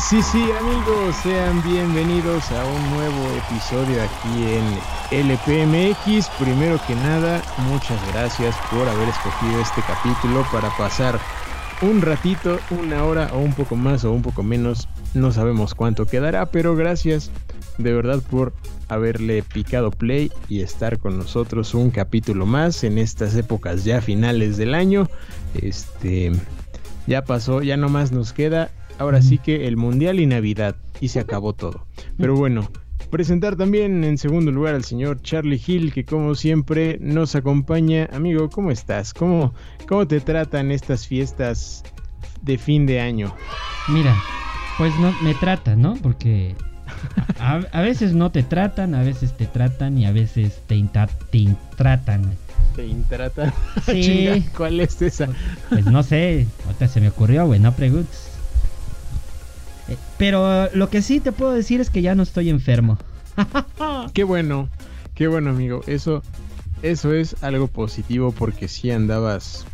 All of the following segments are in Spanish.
Sí, sí, amigos, sean bienvenidos a un nuevo episodio aquí en LPMX. Primero que nada, muchas gracias por haber escogido este capítulo para pasar un ratito, una hora o un poco más o un poco menos. No sabemos cuánto quedará, pero gracias de verdad por haberle picado play y estar con nosotros un capítulo más en estas épocas ya finales del año. Este ya pasó, ya no más nos queda. Ahora sí que el Mundial y Navidad y se acabó todo. Pero bueno, presentar también en segundo lugar al señor Charlie Hill, que como siempre nos acompaña. Amigo, ¿cómo estás? ¿Cómo, cómo te tratan estas fiestas de fin de año? Mira, pues no me tratan, ¿no? Porque a, veces no te tratan, a veces te tratan y a veces te, te intratan. ¿Te intratan? Sí. ¿Cuál es esa? Pues no sé, ahorita se me ocurrió, güey, no preguntes. Pero lo que sí te puedo decir es que ya no estoy enfermo. qué bueno, qué bueno amigo. Eso, eso es algo positivo porque sí andabas,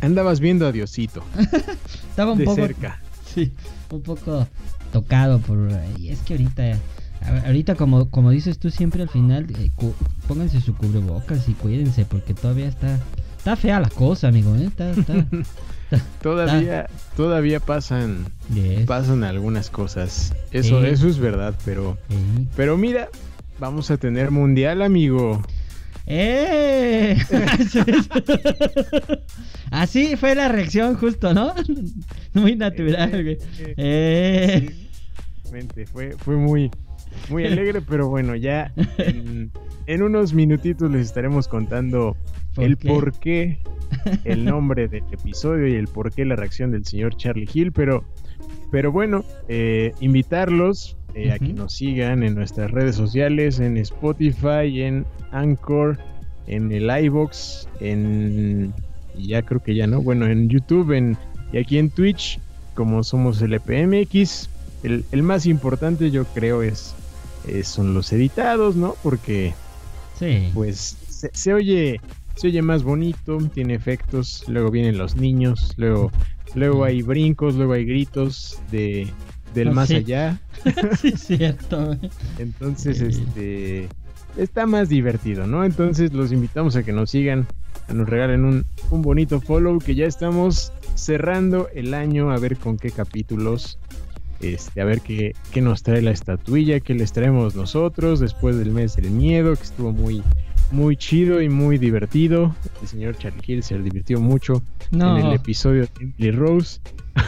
andabas viendo a Diosito. Estaba un de poco cerca. Sí, un poco tocado por... Y es que ahorita... Ahorita como, como dices tú siempre al final, eh, pónganse su cubrebocas y cuídense porque todavía está... Está fea la cosa, amigo, ¿eh? Está, está, todavía, todavía pasan, pasan algunas cosas. Eso, eso es verdad, pero, pero mira, vamos a tener mundial, amigo. ¡Eh! Así fue la reacción justo, ¿no? Muy natural, güey. Eh. fue, fue muy, muy alegre, pero bueno, ya en, unos minutitos les estaremos contando el por qué, el nombre del episodio y el por qué la reacción del señor Charlie Hill, pero, pero bueno, eh, invitarlos eh, a que nos sigan en nuestras redes sociales, en Spotify, en Anchor, en el iBox, en ya creo que ya no, bueno, en YouTube, en y aquí en Twitch, como somos el EPMX, el, el más importante yo creo es, son los editados, ¿no? Porque pues se, oye se oye más bonito, tiene efectos, luego vienen los niños, luego luego hay brincos, luego hay gritos de del más allá. sí, cierto. Entonces, este está más divertido, ¿no? Entonces los invitamos a que nos sigan, a nos regalen un, un bonito follow, que ya estamos cerrando el año, a ver con qué capítulos, este, a ver qué, qué nos trae la estatuilla, qué les traemos nosotros después del mes del miedo, que estuvo muy, muy chido y muy divertido. El señor Charlie Hill se divirtió mucho en el episodio de Simply Rose.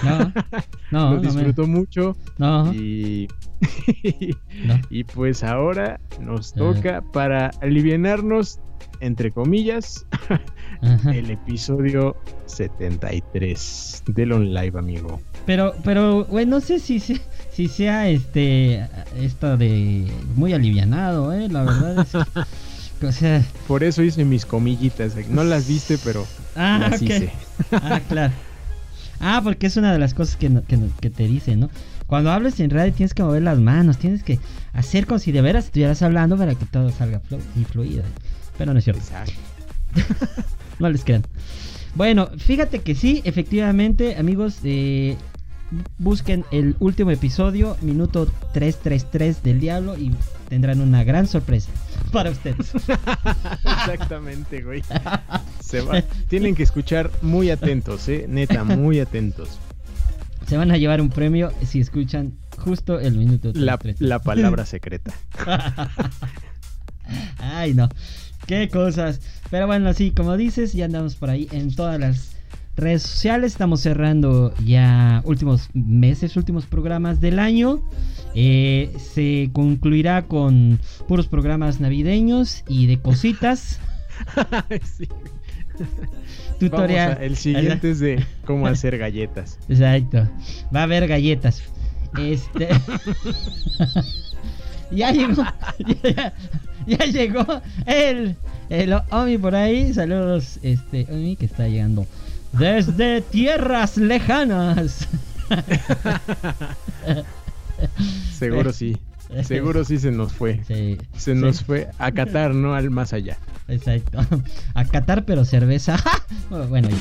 No, no, Lo disfrutó mucho. No. Y, y pues ahora nos toca para alivianarnos, entre comillas, el episodio 73 del On Live, amigo. Pero, pero, güey, no sé si, si, si sea este, esto de muy alivianado, eh, la verdad es O sea... Por eso hice mis comillitas. No las viste, pero ah, las hice. Ah, claro. Ah, porque es una de las cosas que, que, te dicen, ¿no? Cuando hables en radio tienes que mover las manos, tienes que hacer como si de veras estuvieras hablando para que todo salga y fluido. Pero no es cierto. no les crean. Bueno, fíjate que sí, efectivamente, amigos, eh, busquen el último episodio, minuto 333 del Diablo, y tendrán una gran sorpresa para ustedes. Exactamente, güey. Se Tienen que escuchar muy atentos, ¿eh? Neta, muy atentos. Se van a llevar un premio si escuchan justo el minuto. La, la palabra secreta. Ay, no. Qué cosas. Pero bueno, sí, como dices, ya andamos por ahí en todas las redes sociales. Estamos cerrando ya últimos meses, últimos programas del año. Eh, se concluirá con puros programas navideños y de cositas. Tutorial. el siguiente es de cómo hacer galletas. Exacto. Va a haber galletas. Este. ya llegó. Ya, llegó el, el Omi por ahí. Saludos, este Omi que está llegando desde tierras lejanas. Seguro sí. Seguro sí se nos fue. se nos fue a Qatar, no al más allá. Exacto. A Qatar, pero cerveza. bueno,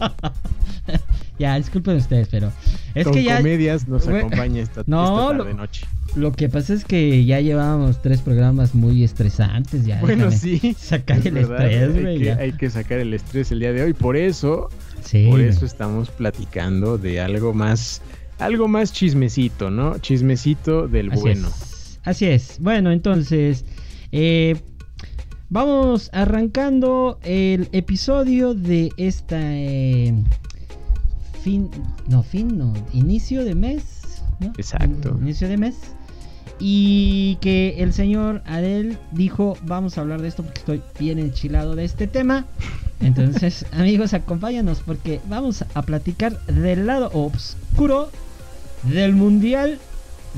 Ya, disculpen ustedes, pero es Con que ya comedias nos acompaña esta, no, esta tarde noche. Lo que pasa es que ya llevábamos tres programas muy estresantes ya. Bueno, sí. Sacar el estrés, güey. Hay, que, hay que sacar el estrés el día de hoy. Por eso, sí, por eso estamos platicando de algo más, algo más chismecito, ¿no? Chismecito del Así bueno. Es. Así es. Bueno, entonces, eh, vamos arrancando el episodio de esta eh, fin, no fin, no inicio de mes, ¿no? Exacto. Inicio de mes. Y que el señor Adel dijo, vamos a hablar de esto porque estoy bien enchilado de este tema. Entonces, amigos, acompáñanos porque vamos a platicar del lado oscuro del Mundial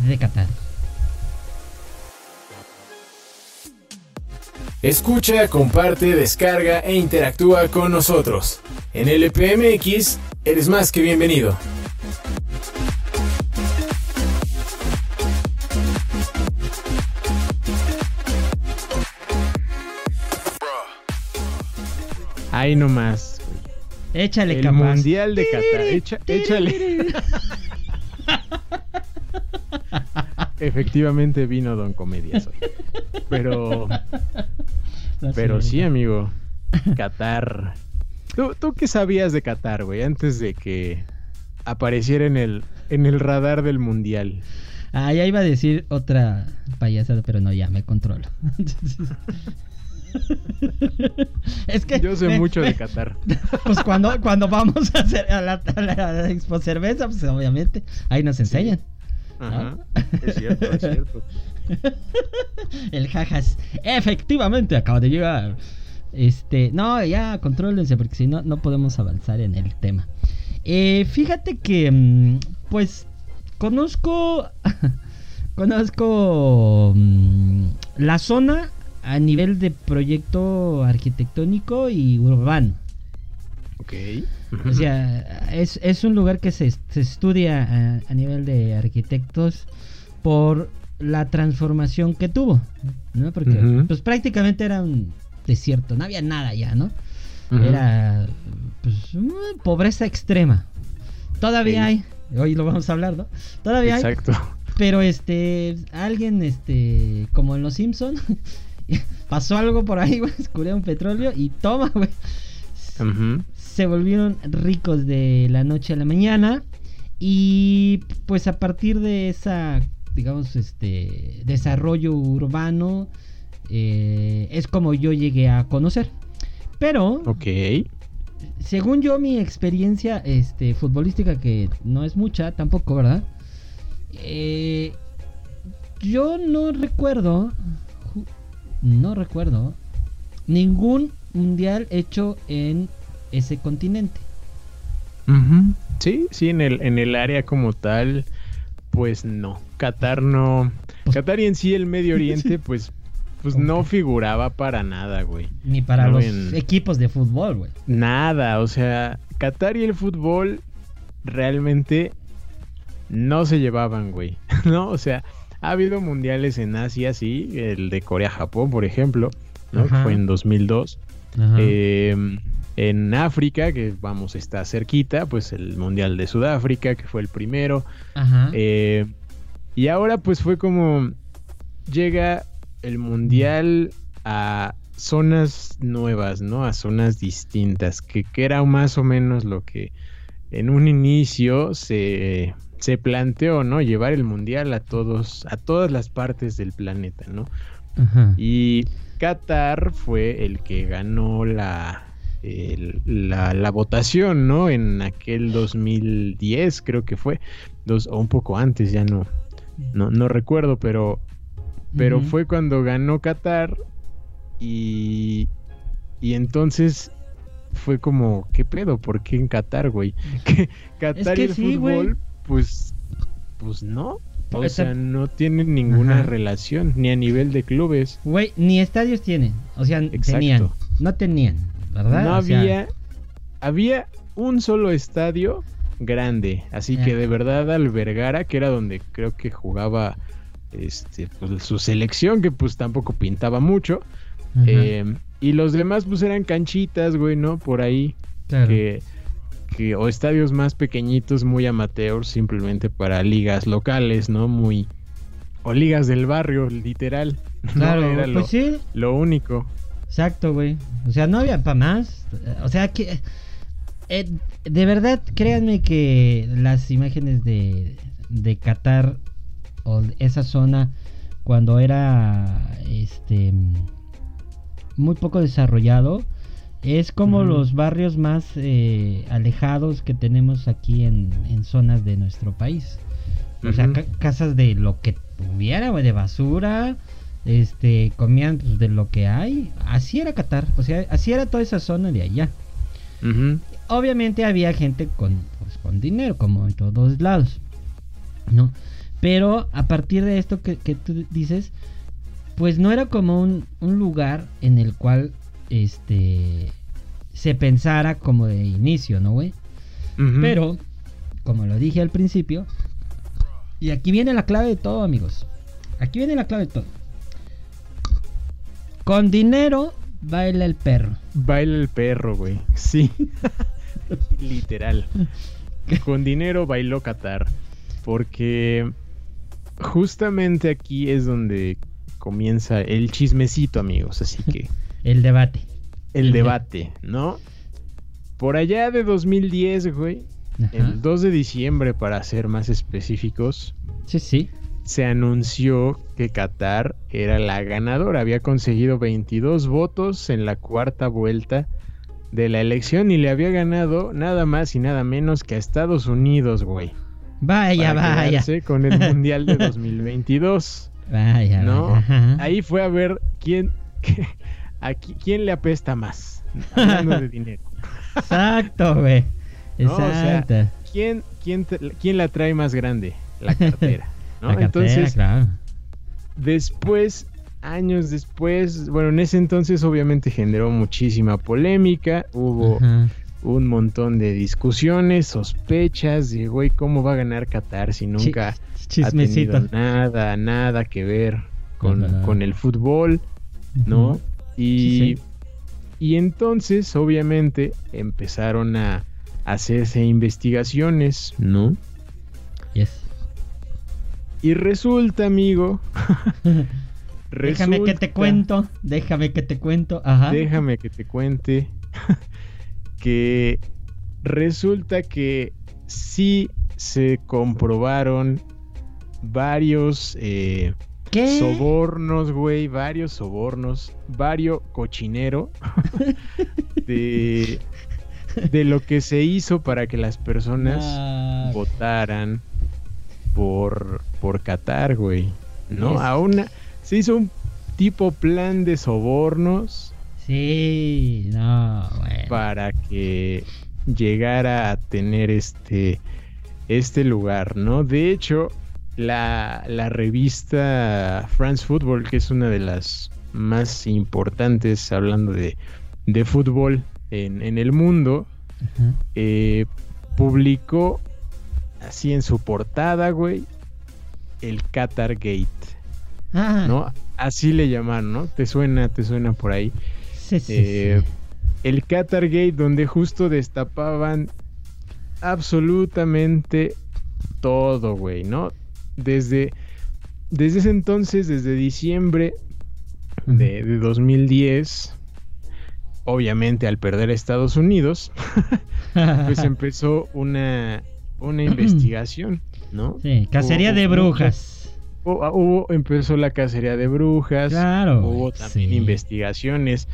de Qatar. Escucha, comparte, descarga e interactúa con nosotros. En LPMX, eres más que bienvenido. Ahí nomás. Échale El capaz. Mundial de Qatar. Echa- échale. Efectivamente vino Don Comedias hoy. Pero, pero sí, amigo. Qatar. ¿Tú, ¿Tú qué sabías de Qatar, güey? Antes de que apareciera en el, en el radar del Mundial. Ah, ya iba a decir otra payasada, pero no, ya me controlo. es que Yo sé me- mucho de Qatar. Pues cuando, cuando vamos a hacer a la, a la- a la expo cerveza, pues obviamente ahí nos enseñan. Ajá. Es cierto, es cierto. El jajas. Efectivamente, acaba de llegar. Este, no, ya contrólense porque si no, no podemos avanzar en el tema. Eh, fíjate que, mm, pues, conozco, conozco mm, la zona a nivel de proyecto arquitectónico y urbano. Ok. O sea, es, es un lugar que se, se estudia a, a nivel de arquitectos por la transformación que tuvo, ¿no? Porque pues prácticamente era un desierto, no había nada ya, ¿no? Era pues pobreza extrema. Todavía hay, hoy lo vamos a hablar, ¿no? Todavía hay, Exacto. pero este alguien este como en los Simpson pasó algo por ahí, güey, descubrieron petróleo y toma, güey. Ujú. Se volvieron ricos de la noche a la mañana y pues a partir de esa digamos este desarrollo urbano eh, es como yo llegué a conocer pero Ok. según yo mi experiencia este futbolística que no es mucha tampoco verdad Eh, yo no recuerdo no recuerdo ningún mundial hecho en ese continente. Sí, sí, en el, en el área como tal, pues no. Qatar no. Pues- Qatar y en sí el Medio Oriente, pues, pues no figuraba para nada, güey. Ni para No, los en- equipos de fútbol, güey. Nada, o sea, Qatar y el fútbol realmente no se llevaban, güey. ¿No? O sea, ha habido mundiales en Asia, sí, el de Corea-Japón, por ejemplo, ¿no? Ajá. fue en 2002. Eh, en África, que vamos, está cerquita, pues el Mundial de Sudáfrica, que fue el primero. Ajá. Eh, y ahora pues fue como llega el Mundial a zonas nuevas, ¿no? A zonas distintas, que, que era más o menos lo que en un inicio se, se planteó, ¿no? Llevar el Mundial a todos, a todas las partes del planeta, ¿no? Ajá. Y Qatar fue el que ganó la, la, la votación, ¿no? En aquel 2010, creo que fue. Dos, o un poco antes, ya no, no, no recuerdo, pero, pero fue cuando ganó Qatar y, y entonces fue como, ¿qué pedo? ¿Por qué en Qatar, güey? Que Qatar que y el sí, fútbol, pues, pues no. O sea, no tienen ninguna Ajá. relación, ni a nivel de clubes. Güey, ni estadios tienen. O sea, Exacto. tenían. No tenían, ¿verdad? No O sea, había. Había un solo estadio grande. Así que de verdad albergara, que era donde creo que jugaba este, pues, su selección, que pues tampoco pintaba mucho. Eh, y los demás pues eran canchitas, güey, ¿no? Por ahí. claro. Que, que o estadios más pequeñitos, muy amateurs, simplemente para ligas locales, ¿no? Muy o ligas del barrio, literal. Claro, era pues lo, sí. lo único. Exacto, güey. O sea, no había para más. O sea, que eh, de verdad, créanme que las imágenes de de Qatar o esa zona cuando era este muy poco desarrollado es como los barrios más eh, alejados que tenemos aquí en, en zonas de nuestro país. O sea, ca- casas de lo que hubiera, güey, de basura. Este, comían pues, de lo que hay. Así era Qatar. O sea, así era toda esa zona de allá. Obviamente había gente con, pues, con dinero, como en todos lados. ¿No? Pero a partir de esto que, que tú dices, pues no era como un, un lugar en el cual este se pensara como de inicio, ¿no, güey? Pero, como lo dije al principio, y aquí viene la clave de todo, amigos. Aquí viene la clave de todo. Con dinero baila el perro. Baila el perro, güey. Sí. Literal. Con dinero bailó Qatar. Porque justamente aquí es donde comienza el chismecito, amigos. Así que El debate. el El de- debate, ¿no? Por allá de 2010, güey. Ajá. El 2 de diciembre, para ser más específicos, Sí, sí. Se anunció que Qatar era la ganadora. Había conseguido 22 votos en la cuarta vuelta de la elección y le había ganado nada más y nada menos que a Estados Unidos, güey. Vaya, vaya. con el Mundial de 2022. Vaya, ¿No? vaya. Ahí fue a ver quién, a qui- quién le apesta más. Hablando de dinero. Exacto, güey. No, o sea, Exacto. ¿Quién, quién, quién la trae más grande? La cartera. ¿No? Cartera, Entonces, claro. Después, años después, bueno, en ese entonces obviamente generó muchísima polémica, hubo un montón de discusiones, sospechas de, güey, ¿cómo va a ganar Qatar si nunca Chi- ha tenido nada, nada que ver con, el fútbol, ¿no? Y, Sí, sí. y entonces, obviamente, empezaron a hacerse investigaciones, ¿no? Y resulta, amigo, Déjame que te cuento. Déjame que te cuento. Ajá. Déjame que te cuente que resulta que sí se comprobaron varios eh, ¿Qué? sobornos, güey, varios sobornos, varios cochinero de, de lo que se hizo para que las personas Ah, votaran por, por Qatar, güey. ¿No? A una, se hizo un tipo plan de sobornos Sí, no, bueno. para que llegara a tener este, este lugar, ¿no? De hecho, la, la revista France Football, que es una de las más importantes hablando de, de fútbol en, en el mundo, eh, publicó así en su portada, güey, el Qatar Gate, Ah, ¿no? Así le llamaron, ¿no? ¿Te suena, te suena por ahí? sí, sí, Eh, sí. el Qatar Gate donde justo destapaban absolutamente todo, güey, ¿no? Desde, desde ese entonces, desde diciembre de, de 2010, obviamente al perder a Estados Unidos, pues empezó una, una investigación, ¿no? Sí, cacería Hubo- de brujas. Hubo, ah, hubo- empezó la cacería de brujas, Claro. hubo también sí. investigaciones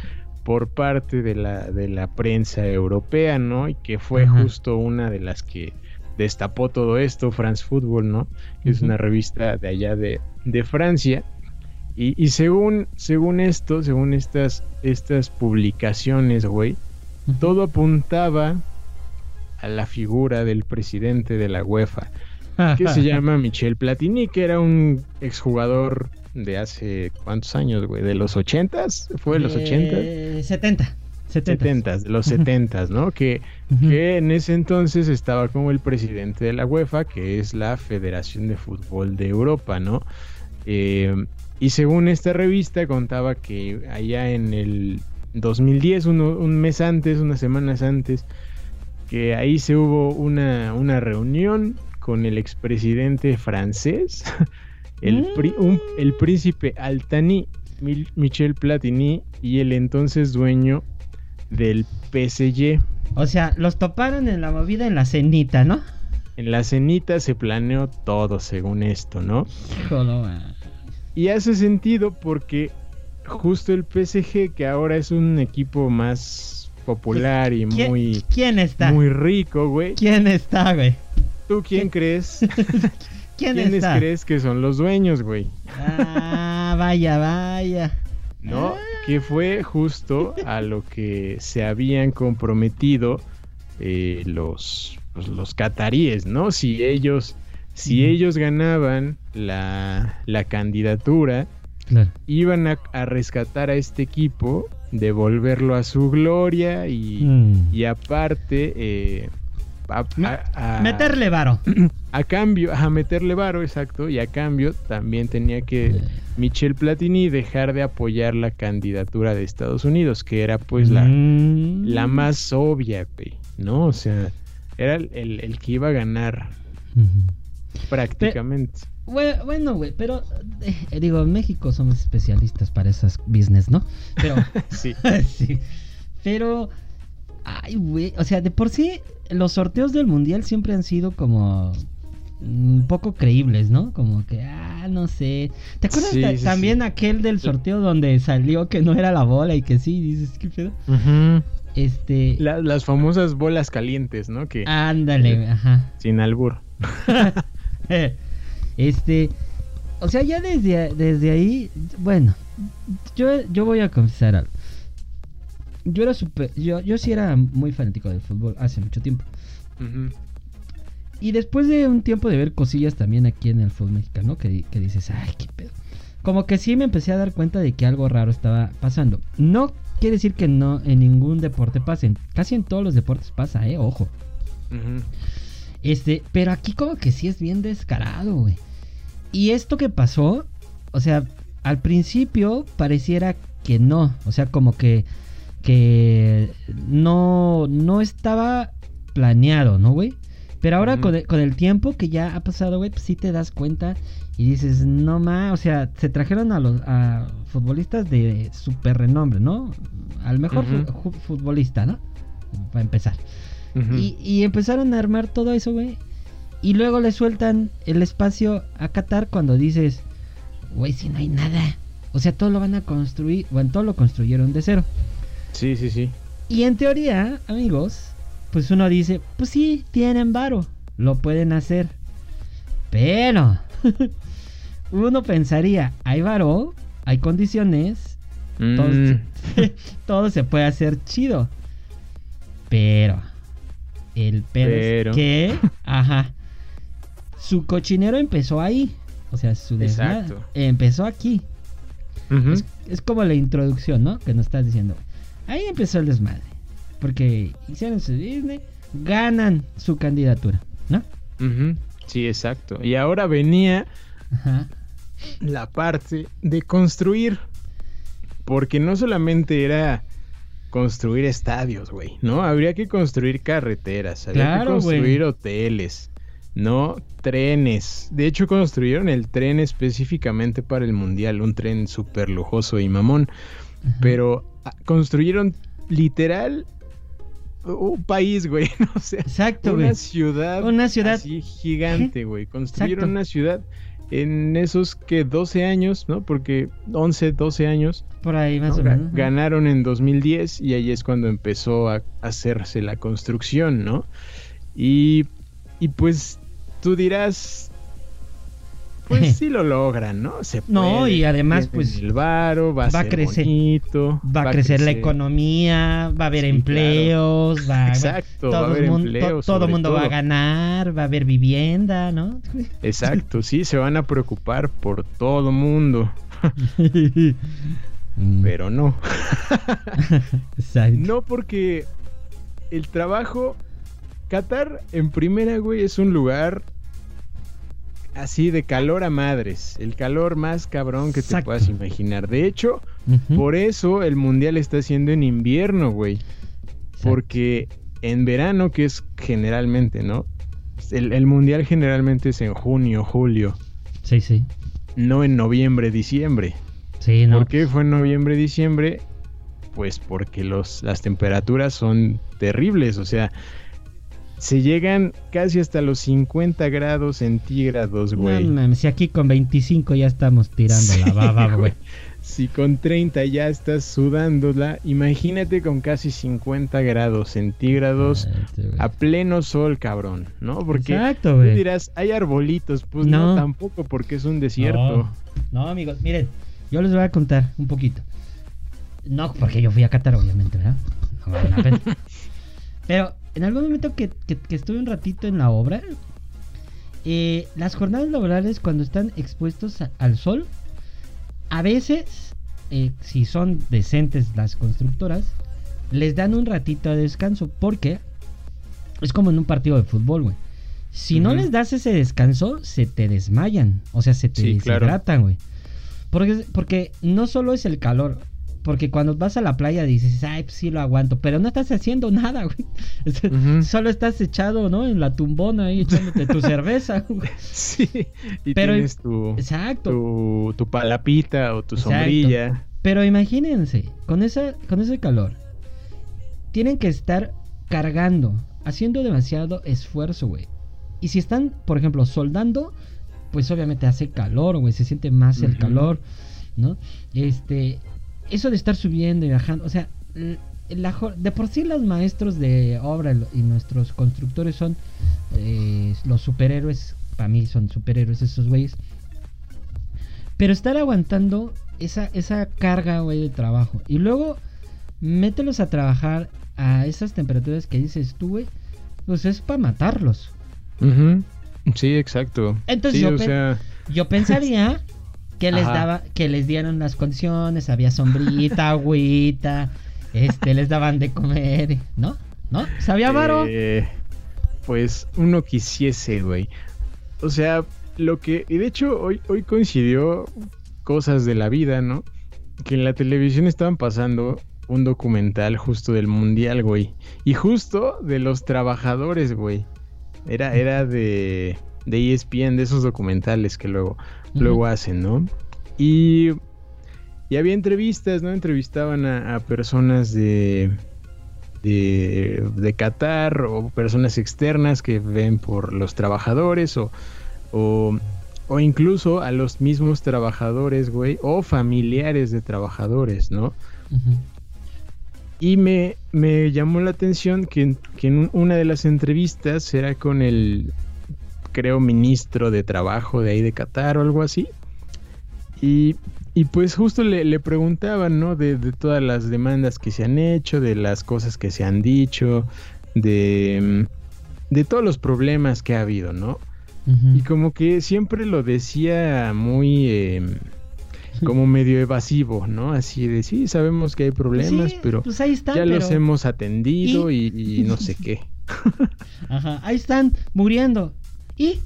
por parte de la, de la prensa europea, ¿no? Y que fue Ajá. justo una de las que destapó todo esto, France Football, ¿no? Que Es una revista de allá de, de Francia. Y, y según, según esto, según estas, estas publicaciones, güey, todo apuntaba a la figura del presidente de la UEFA, que se llama Michel Platini, que era un exjugador de hace cuántos años, güey, de los 80s, fue de los 80s, Eh, 70. 70. 70s, de los 70s, ¿no? Que, que en ese entonces estaba como el presidente de la UEFA, que es la Federación de Fútbol de Europa, ¿no? Eh, y según esta revista contaba que allá en el 2010, uno- un mes antes, unas semanas antes, que ahí se hubo una, una reunión con el expresidente francés, el, mm. el príncipe Altani, Michel Platini y el entonces dueño del PSG. O sea, los toparon en la movida en la cenita, ¿no? En la cenita se planeó todo según esto, ¿no? y hace sentido porque justo el PSG, que ahora es un equipo más popular y muy... ¿Quién está? Muy rico, güey. ¿Quién está, güey? ¿Tú quién crees? ¿Quién ¿Quiénes crees que son los dueños, güey? Ah, vaya, vaya. ¿No? Ah. Que fue justo a lo que se habían comprometido eh, los, pues, los cataríes, ¿no? Si ellos, si ellos ganaban la, la candidatura, iban a, rescatar a este equipo, devolverlo a su gloria y, mm. y aparte eh, a, meterle varo. A cambio, a meterle varo, exacto. Y a cambio también tenía que Michel Platini dejar de apoyar la candidatura de Estados Unidos, que era pues la, mm. la más obvia, ¿no? O sea, era el, que iba a ganar prácticamente. Bueno, güey, pero eh, digo, en México somos especialistas para esas business, ¿no? Pero sí. sí. Pero ay, güey, o sea, de por sí los sorteos del mundial siempre han sido como un poco creíbles, ¿no? Como que, ah, no sé. ¿Te acuerdas también aquel del sorteo donde salió que no era la bola y que sí? Dices, ¿qué pedo? Este. las famosas bolas calientes, ¿no? Que. Ándale, ajá. Sin albur. este. O sea, ya desde, desde ahí. Bueno, yo, yo voy a confesar algo yo era super. Yo, yo sí era muy fanático del fútbol hace mucho tiempo. Y después de un tiempo de ver cosillas también aquí en el fútbol mexicano, que, que, dices, ay, qué pedo. Como que sí me empecé a dar cuenta de que algo raro estaba pasando. No quiere decir que no en ningún deporte pasen. Casi en todos los deportes pasa, eh, ojo. Este, pero aquí como que sí es bien descarado, güey. Y esto que pasó, o sea, al principio pareciera que no. O sea, como que que no, no estaba planeado, ¿no, güey? Pero ahora con, el, tiempo que ya ha pasado, güey, pues sí te das cuenta y dices, no más, o sea, se trajeron a los a futbolistas de super renombre, ¿no? Al mejor futbolista, ¿no? Para empezar. y, y, empezaron a armar todo eso, güey. Y luego le sueltan el espacio a Qatar cuando dices, güey, si no hay nada. O sea, todo lo van a construir, bueno, todo lo construyeron de cero. Sí, sí, sí. Y en teoría, amigos, pues uno dice, pues sí, tienen varo, lo pueden hacer. Pero uno pensaría, hay varo, hay condiciones, todo, se puede hacer chido. Pero el pedo es que, ajá, su cochinero empezó ahí. O sea, su desmadre empezó aquí. es, es, como la introducción, ¿no? Que nos estás diciendo. Ahí empezó el desmadre. Porque hicieron su Disney, ganan su candidatura, ¿no? Sí, exacto. Y ahora venía la parte de construir. Porque no solamente era construir estadios, güey, ¿no? Habría que construir carreteras, habría que construir hoteles, ¿no? Trenes. De hecho, construyeron el tren específicamente para el mundial, un tren súper lujoso y mamón. Pero construyeron literal un país, güey. No sé. Exacto, una ciudad. Una ciudad. Así gigante, güey. Construyeron una ciudad en esos que 12 años, ¿no? Porque 11, 12 años. Por ahí más o menos. Ganaron en 2010 y ahí es cuando empezó a hacerse la construcción, ¿no? Y, y pues tú dirás, pues sí lo logran, ¿no? Se no, y además, pues. El varo, va, a crecer. va, a crecer, la economía, va a haber empleos, va, Exacto, va a haber mundo, empleos, todo el mundo va a ganar, va a haber vivienda, ¿no? Exacto, sí, se van a preocupar por todo mundo. Pero no. Exacto. No porque el trabajo. Qatar en primera, güey, es un lugar así de calor a madres, el calor más cabrón que te puedas imaginar. De hecho, por eso el mundial está siendo en invierno, güey. Porque en verano, que es generalmente, ¿no? El, mundial generalmente es en junio, julio. Sí, sí. No en noviembre, diciembre. Sí, ¿no? ¿Por qué fue en noviembre, diciembre? Pues porque los, las temperaturas son terribles, o sea, se llegan casi hasta los 50 grados centígrados, güey. No, si aquí con 25 ya estamos tirando la baba, güey. Si con 30 ya estás sudándola, imagínate con casi 50 grados centígrados a pleno sol, cabrón, ¿no? Porque Exacto, tú dirás, hay arbolitos, pues no. tampoco porque es un desierto. No, amigos, miren, yo les voy a contar un poquito. No, porque yo fui a Qatar, obviamente, ¿verdad? No, Pero en algún momento que, estuve un ratito en la obra, eh, las jornadas laborales cuando están expuestos al sol, a veces, eh, si son decentes las constructoras, les dan un ratito de descanso porque es como en un partido de fútbol, güey. Si no les das ese descanso, se te desmayan, o sea, se te deshidratan, güey. Porque, porque no solo es el calor, porque cuando vas a la playa dices, ay, pues sí lo aguanto, pero no estás haciendo nada, güey. Solo estás echado, ¿no? En la tumbona ahí echándote tu cerveza, güey. Sí, y pero, tienes tu, exacto. Tu, palapita o tu sombrilla. Pero imagínense, con, esa, con ese calor, tienen que estar cargando, haciendo demasiado esfuerzo, güey. Y si están, por ejemplo, soldando, pues obviamente hace calor, güey, se siente más el calor, ¿no? Este, eso de estar subiendo y bajando, o sea, de por sí los maestros de obra y nuestros constructores son eh, los superhéroes, para mí son superhéroes esos güeyes. Pero estar aguantando esa, esa carga, güey, de trabajo. Y luego mételos a trabajar a esas temperaturas que dices tú, güey, pues es para matarlos. Sí, exacto. Entonces yo, yo pensaría que les daba, que les dieron las condiciones, había sombrita, agüita, este, les daban de comer, ¿no? ¿No? ¿Sabía Varo? Eh, pues uno quisiese, güey. O sea, lo que, y de hecho hoy, hoy coincidió cosas de la vida, ¿no? Que en la televisión estaban pasando un documental justo del mundial, güey. Y justo de los trabajadores, güey. Era, era de, de ESPN, de esos documentales que luego luego hacen, ¿no? Y, y había entrevistas, ¿no? Entrevistaban a, personas de, de, de, Qatar o personas externas que ven por los trabajadores o, o, o incluso a los mismos trabajadores, güey, o familiares de trabajadores, ¿no? Y me, me, llamó la atención que, que, en una de las entrevistas era con el creo, ministro de trabajo de ahí de Qatar o algo así. Y, y pues justo le, preguntaban, ¿no? De, todas las demandas que se han hecho, de las cosas que se han dicho, de, de todos los problemas que ha habido, ¿no? Y como que siempre lo decía muy... Em, como medio evasivo, ¿no? Así de sí, sabemos que hay problemas, pero pues ahí están, ya los hemos atendido y, y, no sé qué. Ajá, ahí están muriendo. Y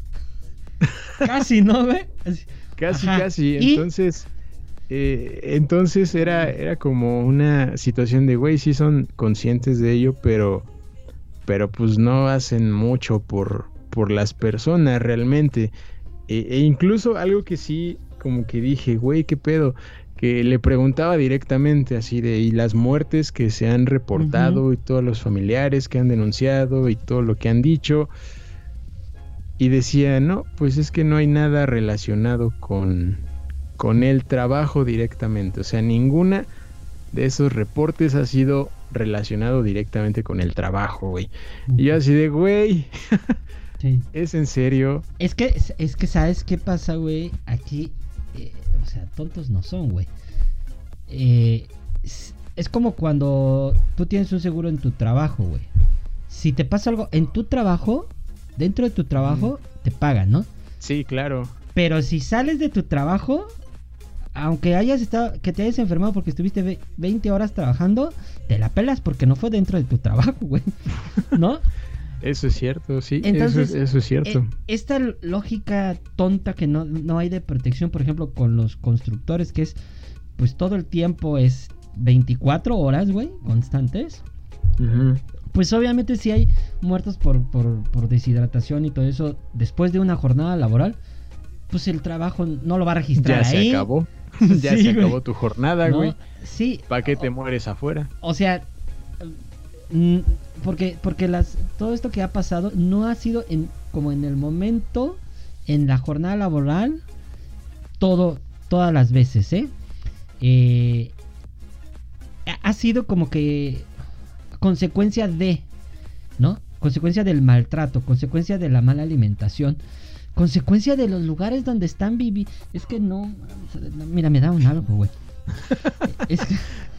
casi, ¿no, güey? Casi, casi. Entonces, eh, entonces era, era como una situación de, güey, sí son conscientes de ello, pero, pero pues no hacen mucho por, por las personas realmente. E, e incluso algo que sí, como que dije, güey, qué pedo, que le preguntaba directamente así de, y las muertes que se han reportado y todos los familiares que han denunciado y todo lo que han dicho y decía, no, pues es que no hay nada relacionado con, con el trabajo directamente. O sea, ninguna de esos reportes ha sido relacionado directamente con el trabajo, güey. Y yo así de, güey, ¿es en serio? Es que, es que, ¿sabes qué pasa, güey? Aquí, eh, o sea, tontos no son, güey. Eh, es como cuando tú tienes un seguro en tu trabajo, güey. Si te pasa algo en tu trabajo, dentro de tu trabajo te pagan, ¿no? Sí, claro. Pero si sales de tu trabajo, aunque hayas estado, que te hayas enfermado porque estuviste 20 horas trabajando, te la pelas porque no fue dentro de tu trabajo, güey. ¿No? Eso es cierto, sí. Entonces, eso, es cierto. Eh, esta lógica tonta que no, no hay de protección, por ejemplo, con los constructores, que es, pues todo el tiempo es 24 horas, güey, constantes. Pues obviamente si hay muertos por, por, deshidratación y todo eso después de una jornada laboral, pues el trabajo no lo va a registrar. Ya se acabó. ya se acabó tu jornada, güey. Sí. ¿Para qué te mueres afuera? O sea, mm, porque, porque las, todo esto que ha pasado no ha sido en, como en el momento, en la jornada laboral, todo, todas las veces, ¿eh? eh ha sido como que consecuencia de, ¿no? Consecuencia del maltrato, consecuencia de la mala alimentación, consecuencia de los lugares donde están viviendo. Es que no, mira, me da un algo, güey.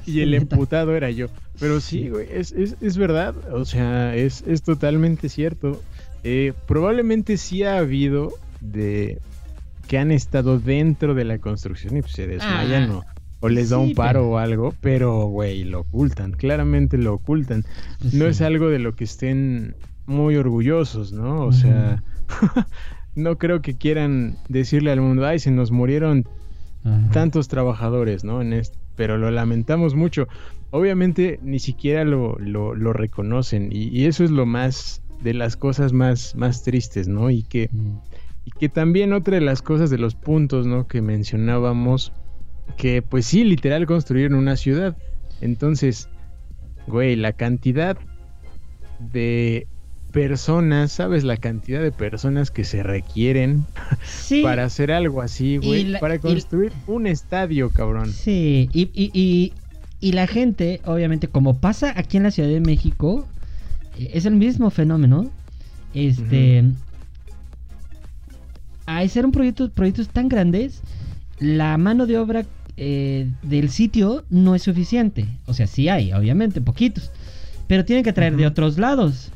y el emputado era yo. Pero sí, güey, es, es, es verdad, o sea, es, es totalmente cierto. Eh, probablemente sí ha habido de que han estado dentro de la construcción y pues se desmayan ah, o les da un paro o algo, pero, güey, lo ocultan, claramente lo ocultan. Pues no es algo de lo que estén muy orgullosos, ¿no? O sea, no creo que quieran decirle al mundo, ay, se nos murieron tantos trabajadores, ¿no? En pero lo lamentamos mucho. Obviamente ni siquiera lo, lo, reconocen y, eso es lo más de las cosas más, más tristes, ¿no? Y que, y que también otra de las cosas de los puntos, ¿no? Que mencionábamos que pues sí, literal construyeron una ciudad. Entonces, güey, la cantidad de personas, ¿sabes? La cantidad de personas que se requieren para hacer algo así, güey. Para construir un estadio, cabrón. Sí, y, y, y, la gente, obviamente, como pasa aquí en la Ciudad de México, eh, es el mismo fenómeno. Este. A ser un proyecto, proyectos tan grandes, la mano de obra eh, del sitio no es suficiente. O sea, sí hay, obviamente, poquitos. Pero tienen que traer de otros lados,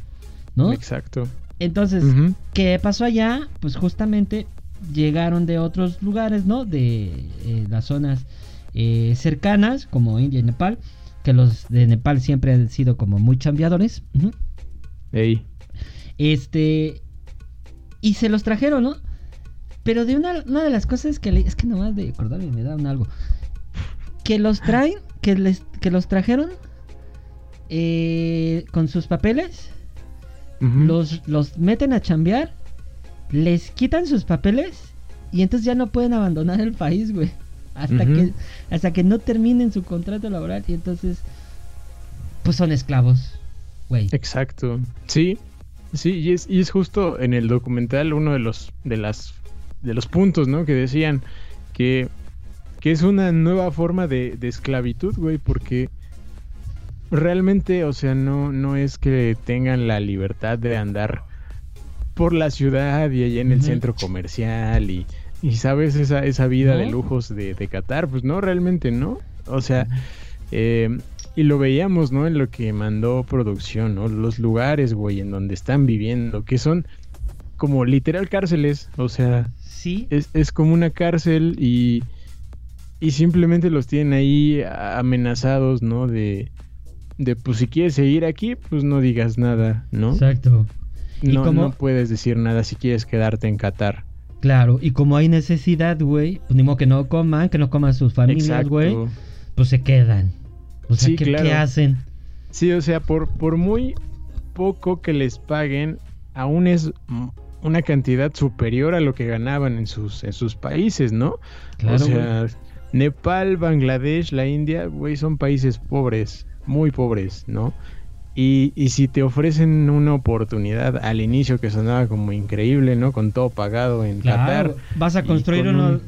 ¿no? Exacto. Entonces, ¿qué pasó allá? Pues justamente llegaron de otros lugares, ¿no? De eh, las zonas eh, cercanas, como India y Nepal, que los de Nepal siempre han sido como muy chambeadores. Este. Y se los trajeron, ¿no? Pero de una, una de las cosas que le, es que nomás de acordarme me da un algo. Que los traen, que les, que los trajeron eh, con sus papeles, los, los meten a chambear, les quitan sus papeles y entonces ya no pueden abandonar el país, güey. Hasta que, hasta que no terminen su contrato laboral y entonces, pues son esclavos, güey. Exacto. Sí, sí, y es, y es justo en el documental uno de los, de las de los puntos, ¿no? Que decían que, que es una nueva forma de, esclavitud, güey, porque realmente, o sea, no, no es que tengan la libertad de andar por la ciudad y allá en el centro comercial y, y sabes, esa, esa vida de lujos de, de, Qatar, pues no, realmente no. O sea, eh, y lo veíamos, ¿no? En lo que mandó producción, ¿no? Los lugares, güey, en donde están viviendo, que son como literal cárceles, o sea, es, como una cárcel y, y simplemente los tienen ahí amenazados, ¿no? De, de, pues si quieres seguir aquí, pues no digas nada, ¿no? Exacto. No, no puedes decir nada si quieres quedarte en Qatar. Claro, y como hay necesidad, güey, pues ni modo que no coman, que no coman sus familias, güey, pues se quedan. O sea, ¿qué, ¿qué, hacen? Sí, o sea, por, por muy poco que les paguen, aún es una cantidad superior a lo que ganaban en sus, en sus países, ¿no? Claro, o sea, Nepal, Bangladesh, la India, güey, son países pobres, muy pobres, ¿no? Y, y, si te ofrecen una oportunidad al inicio que sonaba como increíble, ¿no? Con todo pagado en Qatar. Vas a construir unos...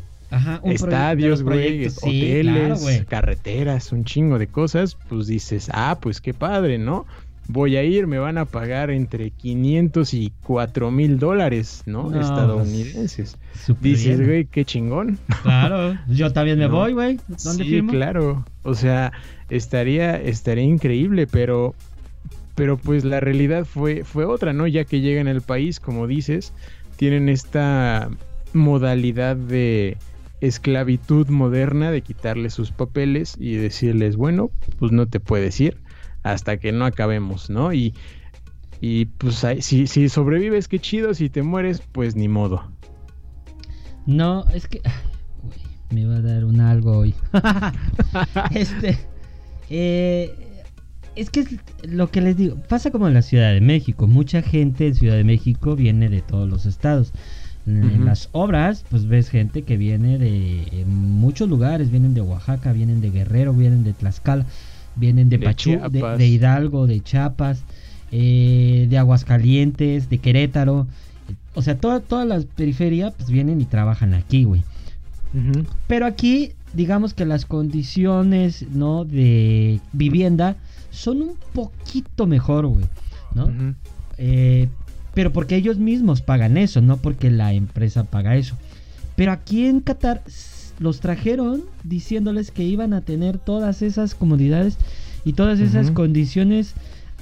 estadios, güey, hoteles, carreteras, un chingo de cosas, pues dices, ah, pues qué padre, ¿no? Voy a ir, me van a pagar entre 500 y 4 mil dólares, ¿no? Estadounidenses. Dices, güey, qué chingón. Claro, yo también me voy, güey. ¿Dónde sí, claro. O sea, estaría, estaría increíble, pero, pero pues la realidad fue, fue otra, ¿no? Ya que llegan al país, como dices, tienen esta modalidad de esclavitud moderna de quitarles sus papeles y decirles, bueno, pues no te puedes ir hasta que no acabemos, ¿no? Y, y pues si, si sobrevives, qué chido, si te mueres, pues ni modo. No, es que... me va a dar un algo hoy. este... Eh, es que es lo que les digo, pasa como en la Ciudad de México. Mucha gente en Ciudad de México viene de todos los estados. En las obras, pues ves gente que viene de muchos lugares, vienen de Oaxaca, vienen de Guerrero, vienen de Tlaxcala, vienen de, Pachuca, de, Hidalgo, de Chiapas, eh, de Aguascalientes, de Querétaro. O sea, toda, toda la periferia, pues vienen y trabajan aquí, güey. Pero aquí, digamos que las condiciones, ¿no? De vivienda son un poquito mejor, güey, ¿no? eh, pero porque ellos mismos pagan eso, no porque la empresa paga eso. Pero aquí en Qatar los trajeron diciéndoles que iban a tener todas esas comodidades y todas esas condiciones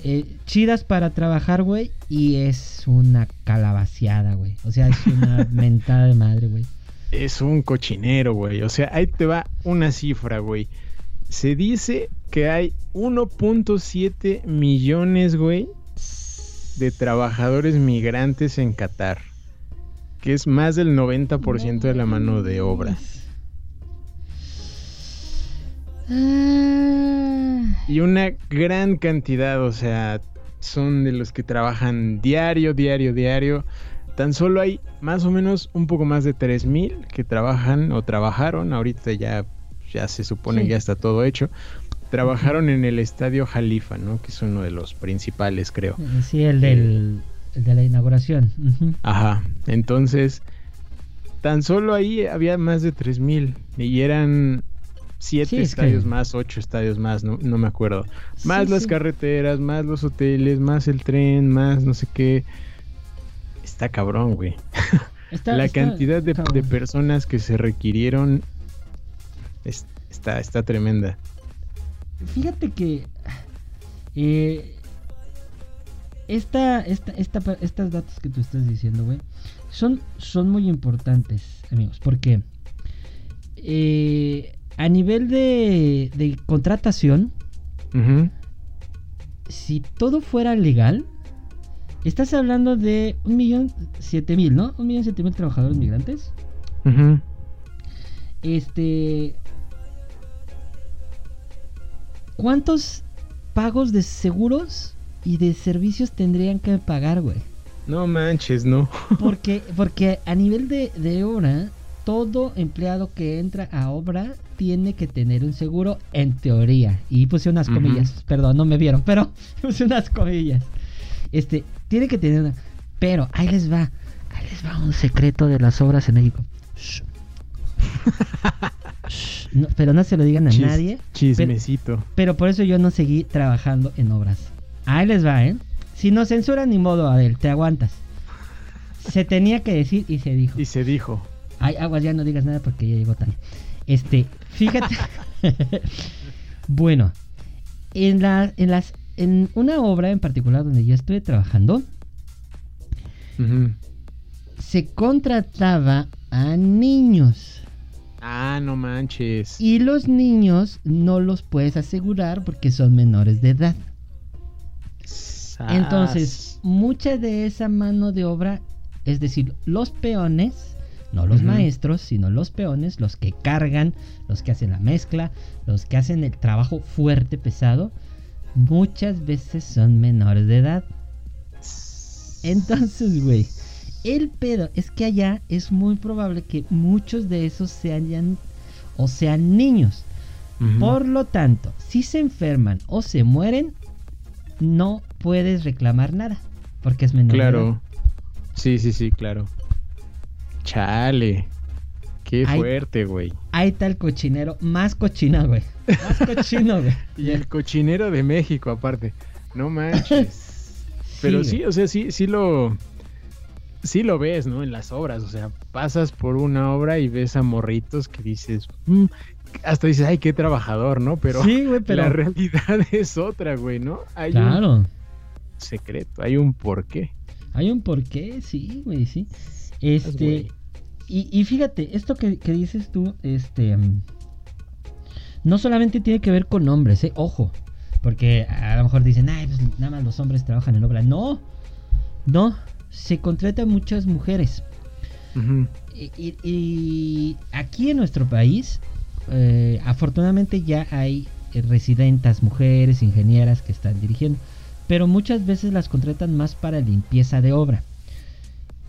eh, chidas para trabajar, güey. Y es una calabaciada, güey. O sea, es una mentada de madre, güey. Es un cochinero, güey. O sea, ahí te va una cifra, güey. Se dice que hay 1.7 millones, güey, de trabajadores migrantes en Qatar, que es más del 90% de la mano de obra. Ah. Y una gran cantidad, o sea, son de los que trabajan diario, diario, diario. Tan solo hay más o menos un poco más de 3.000 que trabajan o trabajaron. Ahorita ya, ya se supone que ya está todo hecho trabajaron en el estadio Jalifa, ¿no? Que es uno de los principales, creo. Eh, sí, el, del, de la inauguración. Ajá, entonces, tan solo ahí había más de 3.000 y eran siete estadios más, ocho estadios más, no, me acuerdo. Más las carreteras, más los hoteles, más el tren, más no sé qué. Está cabrón, güey. la cantidad de, personas que se requirieron está, está tremenda. Fíjate que. Eh, esta, esta, estas datos que tú estás diciendo, güey, son, son muy importantes, amigos, porque eh, a nivel de, de contratación, si todo fuera legal, estás hablando de un millón siete mil, ¿no? Un millón siete mil trabajadores migrantes. Este, ¿Cuántos pagos de seguros y de servicios tendrían que pagar, güey? No manches, no. Porque, porque a nivel de, de obra, todo empleado que entra a obra tiene que tener un seguro en teoría. Y puse unas comillas, perdón, no me vieron, pero puse unas comillas. Este, tiene que tener una. Pero ahí les va, ahí les va un secreto de las obras en México. pero no se lo digan a nadie. Chismecito. Pero, por eso yo no seguí trabajando en obras. Ahí les va, ¿eh? Si no censuran, ni modo, Adel, te aguantas. Se tenía que decir y se dijo. Y se dijo. Ay, aguas, ya no digas nada porque ya llegó Tania. Este, fíjate. bueno, en, la, en, las, en una obra en particular donde yo estuve trabajando, se contrataba a niños. Ah, no manches. Y los niños no los puedes asegurar porque son menores de edad. Entonces, mucha de esa mano de obra, es decir, los peones, no los maestros, sino los peones, los que cargan, los que hacen la mezcla, los que hacen el trabajo fuerte, pesado, muchas veces son menores de edad. Entonces, güey, el pedo es que allá es muy probable que muchos de esos sean o sean niños. Por lo tanto, si se enferman o se mueren, no puedes reclamar nada, porque es menor. Claro. Sí, sí, sí, claro. Chale. Qué fuerte, güey. Ahí está el cochinero, más cochina, güey. Más cochino, güey. y el cochinero de México, aparte. No manches. Pero sí, o sea, sí, sí lo sí lo ves, ¿no? En las obras, o sea, pasas por una obra y ves a morritos que dices, mm", hasta dices, ay, qué trabajador, ¿no? Pero, la realidad es otra, güey, ¿no? Hay claro. un secreto, hay un porqué. Hay un porqué, sí, güey, sí. Este, y, fíjate, esto que, dices tú, este, mm, no solamente tiene que ver con hombres, ¿eh? Ojo, porque a lo mejor dicen, ay, pues nada más los hombres trabajan en obra. No, no, se contratan muchas mujeres. y, aquí en nuestro país, eh, afortunadamente ya hay residentas, mujeres, ingenieras que están dirigiendo. Pero muchas veces las contratan más para limpieza de obra.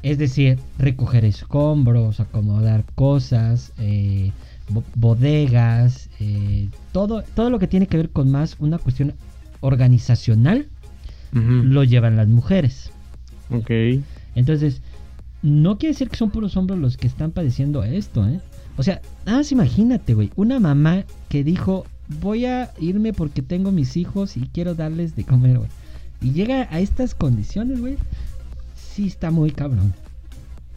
Es decir, recoger escombros, acomodar cosas, eh, bodegas, eh, todo, todo lo que tiene que ver con más una cuestión organizacional, lo llevan las mujeres. Ok. Entonces, no quiere decir que son puros hombres los que están padeciendo esto, ¿eh? O sea, nada más imagínate, güey, una mamá que dijo, voy a irme porque tengo mis hijos y quiero darles de comer, güey. Y llega a estas condiciones, güey. Sí está muy cabrón.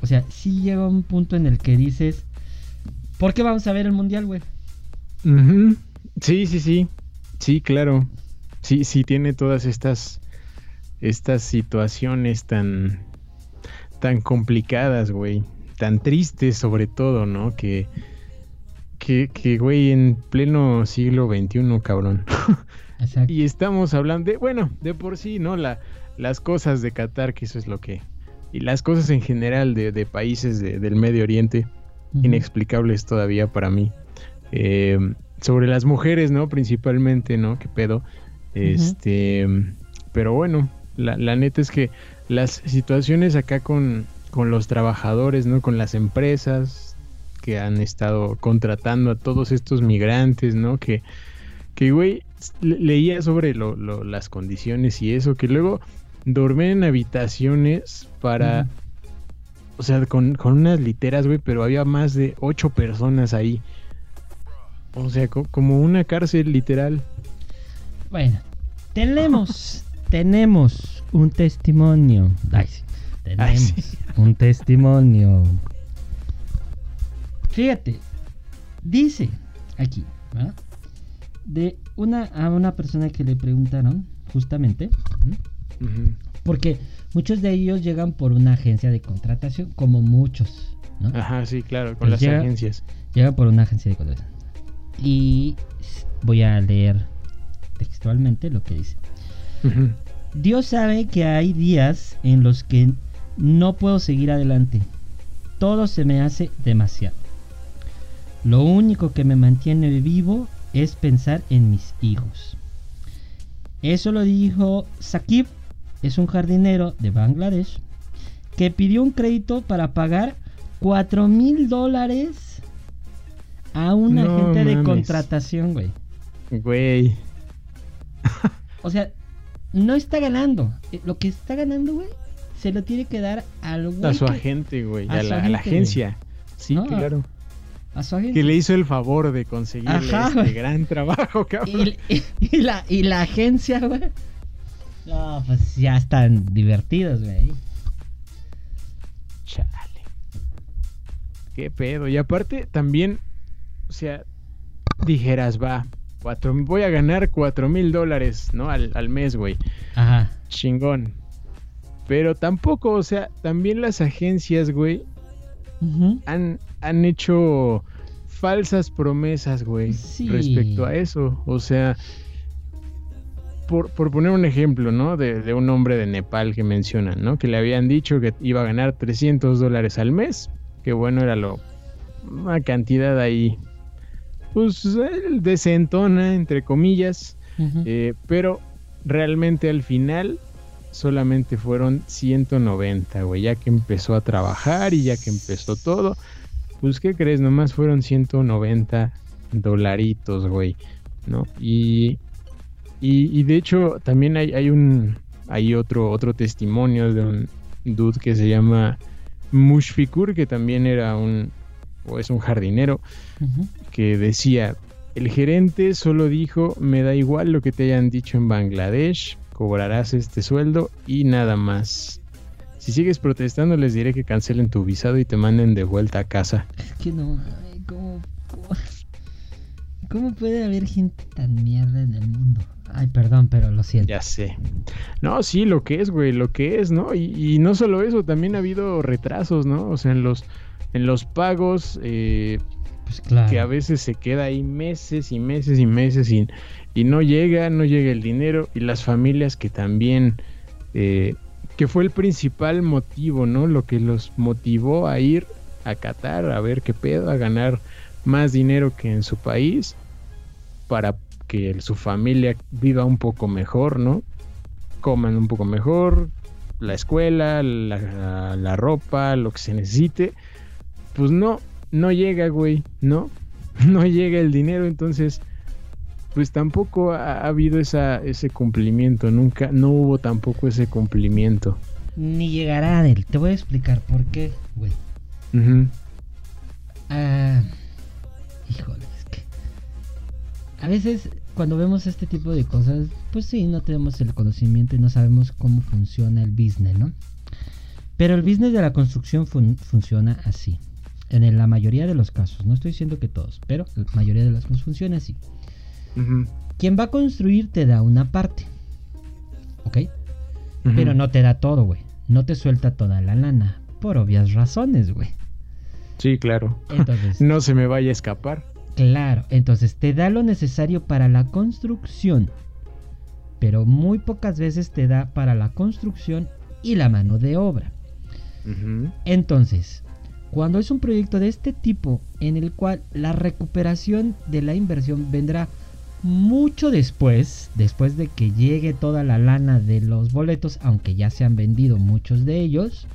O sea, sí llega un punto en el que dices, ¿por qué vamos a ver el mundial, güey? Sí, sí, sí. Sí, claro. Sí, sí tiene todas estas estas situaciones tan tan complicadas, güey, tan tristes sobre todo, ¿no? Que que, que güey, en pleno siglo XXI, cabrón. Exacto. y estamos hablando de, bueno, de por sí, ¿no? La, las cosas de Qatar, que eso es lo que... Y las cosas en general de, de países del Medio Oriente, inexplicables todavía para mí. Eh, sobre las mujeres, ¿no? Principalmente, ¿no? ¿Qué pedo? Este... Pero bueno, la, la, neta es que las situaciones acá con, con los trabajadores, ¿no? Con las empresas que han estado contratando a todos estos migrantes, ¿no? Que, que güey, leía sobre las condiciones y eso, que luego dormían en habitaciones para... O sea, con, unas literas, güey, pero había más de ocho personas ahí. O sea, como una cárcel literal. Bueno, tenemos, tenemos un testimonio. Ay, tenemos un testimonio. Fíjate, dice aquí, ¿verdad? de una a una persona que le preguntaron justamente porque muchos de ellos llegan por una agencia de contratación como muchos ¿no? ajá sí claro con las agencias. llega por una agencia de contratación. Y voy a leer textualmente lo que dice. Dios sabe que hay días en los que no puedo seguir adelante. Todo se me hace demasiado. Lo único que me mantiene vivo es pensar en mis hijos. Eso lo dijo Sakib, es un jardinero de Bangladesh, que pidió un crédito para pagar 4 mil dólares a un agente de contratación, güey. Güey. o sea, no está ganando. Eh, lo que está ganando, güey, se lo tiene que dar al A su agente, güey. A, la, agencia. Sí, claro. Que le hizo el favor de conseguir este gran trabajo, cabrón. Y, la, y la agencia, güey. No, pues ya están divertidos, güey. Chale. Qué pedo. Y aparte, también, o sea, dijeras, va, cuatro, voy a ganar cuatro mil dólares, ¿no? Al, al mes, güey. Ajá. Chingón. Pero tampoco, o sea, también las agencias, güey, han, han hecho falsas promesas, güey, respecto a eso. O sea, por, poner un ejemplo, ¿no? De, un hombre de Nepal que mencionan, ¿no? Que le habían dicho que iba a ganar 300 dólares al mes. Que bueno, era lo... Una cantidad ahí. Pues decentona, entre comillas. Eh, pero realmente al final solamente fueron 190, güey, ya que empezó a trabajar y ya que empezó todo. Pues, ¿qué crees? Nomás fueron 190 dolaritos, güey, ¿no? Y, y, de hecho, también hay, hay un, hay otro, otro testimonio de un dude que se llama Mushfikur, que también era un, o es un jardinero, que decía, el gerente solo dijo, me da igual lo que te hayan dicho en Bangladesh, cobrarás este sueldo y nada más. Si sigues protestando, les diré que cancelen tu visado y te manden de vuelta a casa. Es que no, ¿cómo, cómo, puede haber gente tan mierda en el mundo? Ay, perdón, pero lo siento. Ya sé. No, sí, lo que es, güey, lo que es, ¿no? Y, no solo eso, también ha habido retrasos, ¿no? O sea, en los, en los pagos, eh, pues claro. que a veces se queda ahí meses y meses y meses sin, y no llega, no llega el dinero y las familias que también, eh, que fue el principal motivo, ¿no? Lo que los motivó a ir a Qatar a ver qué pedo, a ganar más dinero que en su país para que su familia viva un poco mejor, ¿no? Coman un poco mejor, la escuela, la, la ropa, lo que se necesite. Pues no, no llega, güey, ¿no? No llega el dinero, entonces pues tampoco ha, habido esa, ese cumplimiento, nunca, no hubo tampoco ese cumplimiento. Ni llegará a él, te voy a explicar por qué, güey. Ah, híjole, a veces cuando vemos este tipo de cosas, pues sí, no tenemos el conocimiento y no sabemos cómo funciona el business, ¿no? Pero el business de la construcción funciona así. En la mayoría de los casos, no estoy diciendo que todos, pero la mayoría de los casos funciona así. Quien va a construir te da una parte. ¿Ok? Pero no te da todo, güey. No te suelta toda la lana. Por obvias razones, güey. Sí, claro. Entonces. no se me vaya a escapar. Claro, entonces te da lo necesario para la construcción. Pero muy pocas veces te da para la construcción y la mano de obra. Entonces, cuando es un proyecto de este tipo en el cual la recuperación de la inversión vendrá mucho después, después de que llegue toda la lana de los boletos, aunque ya se han vendido muchos de ellos,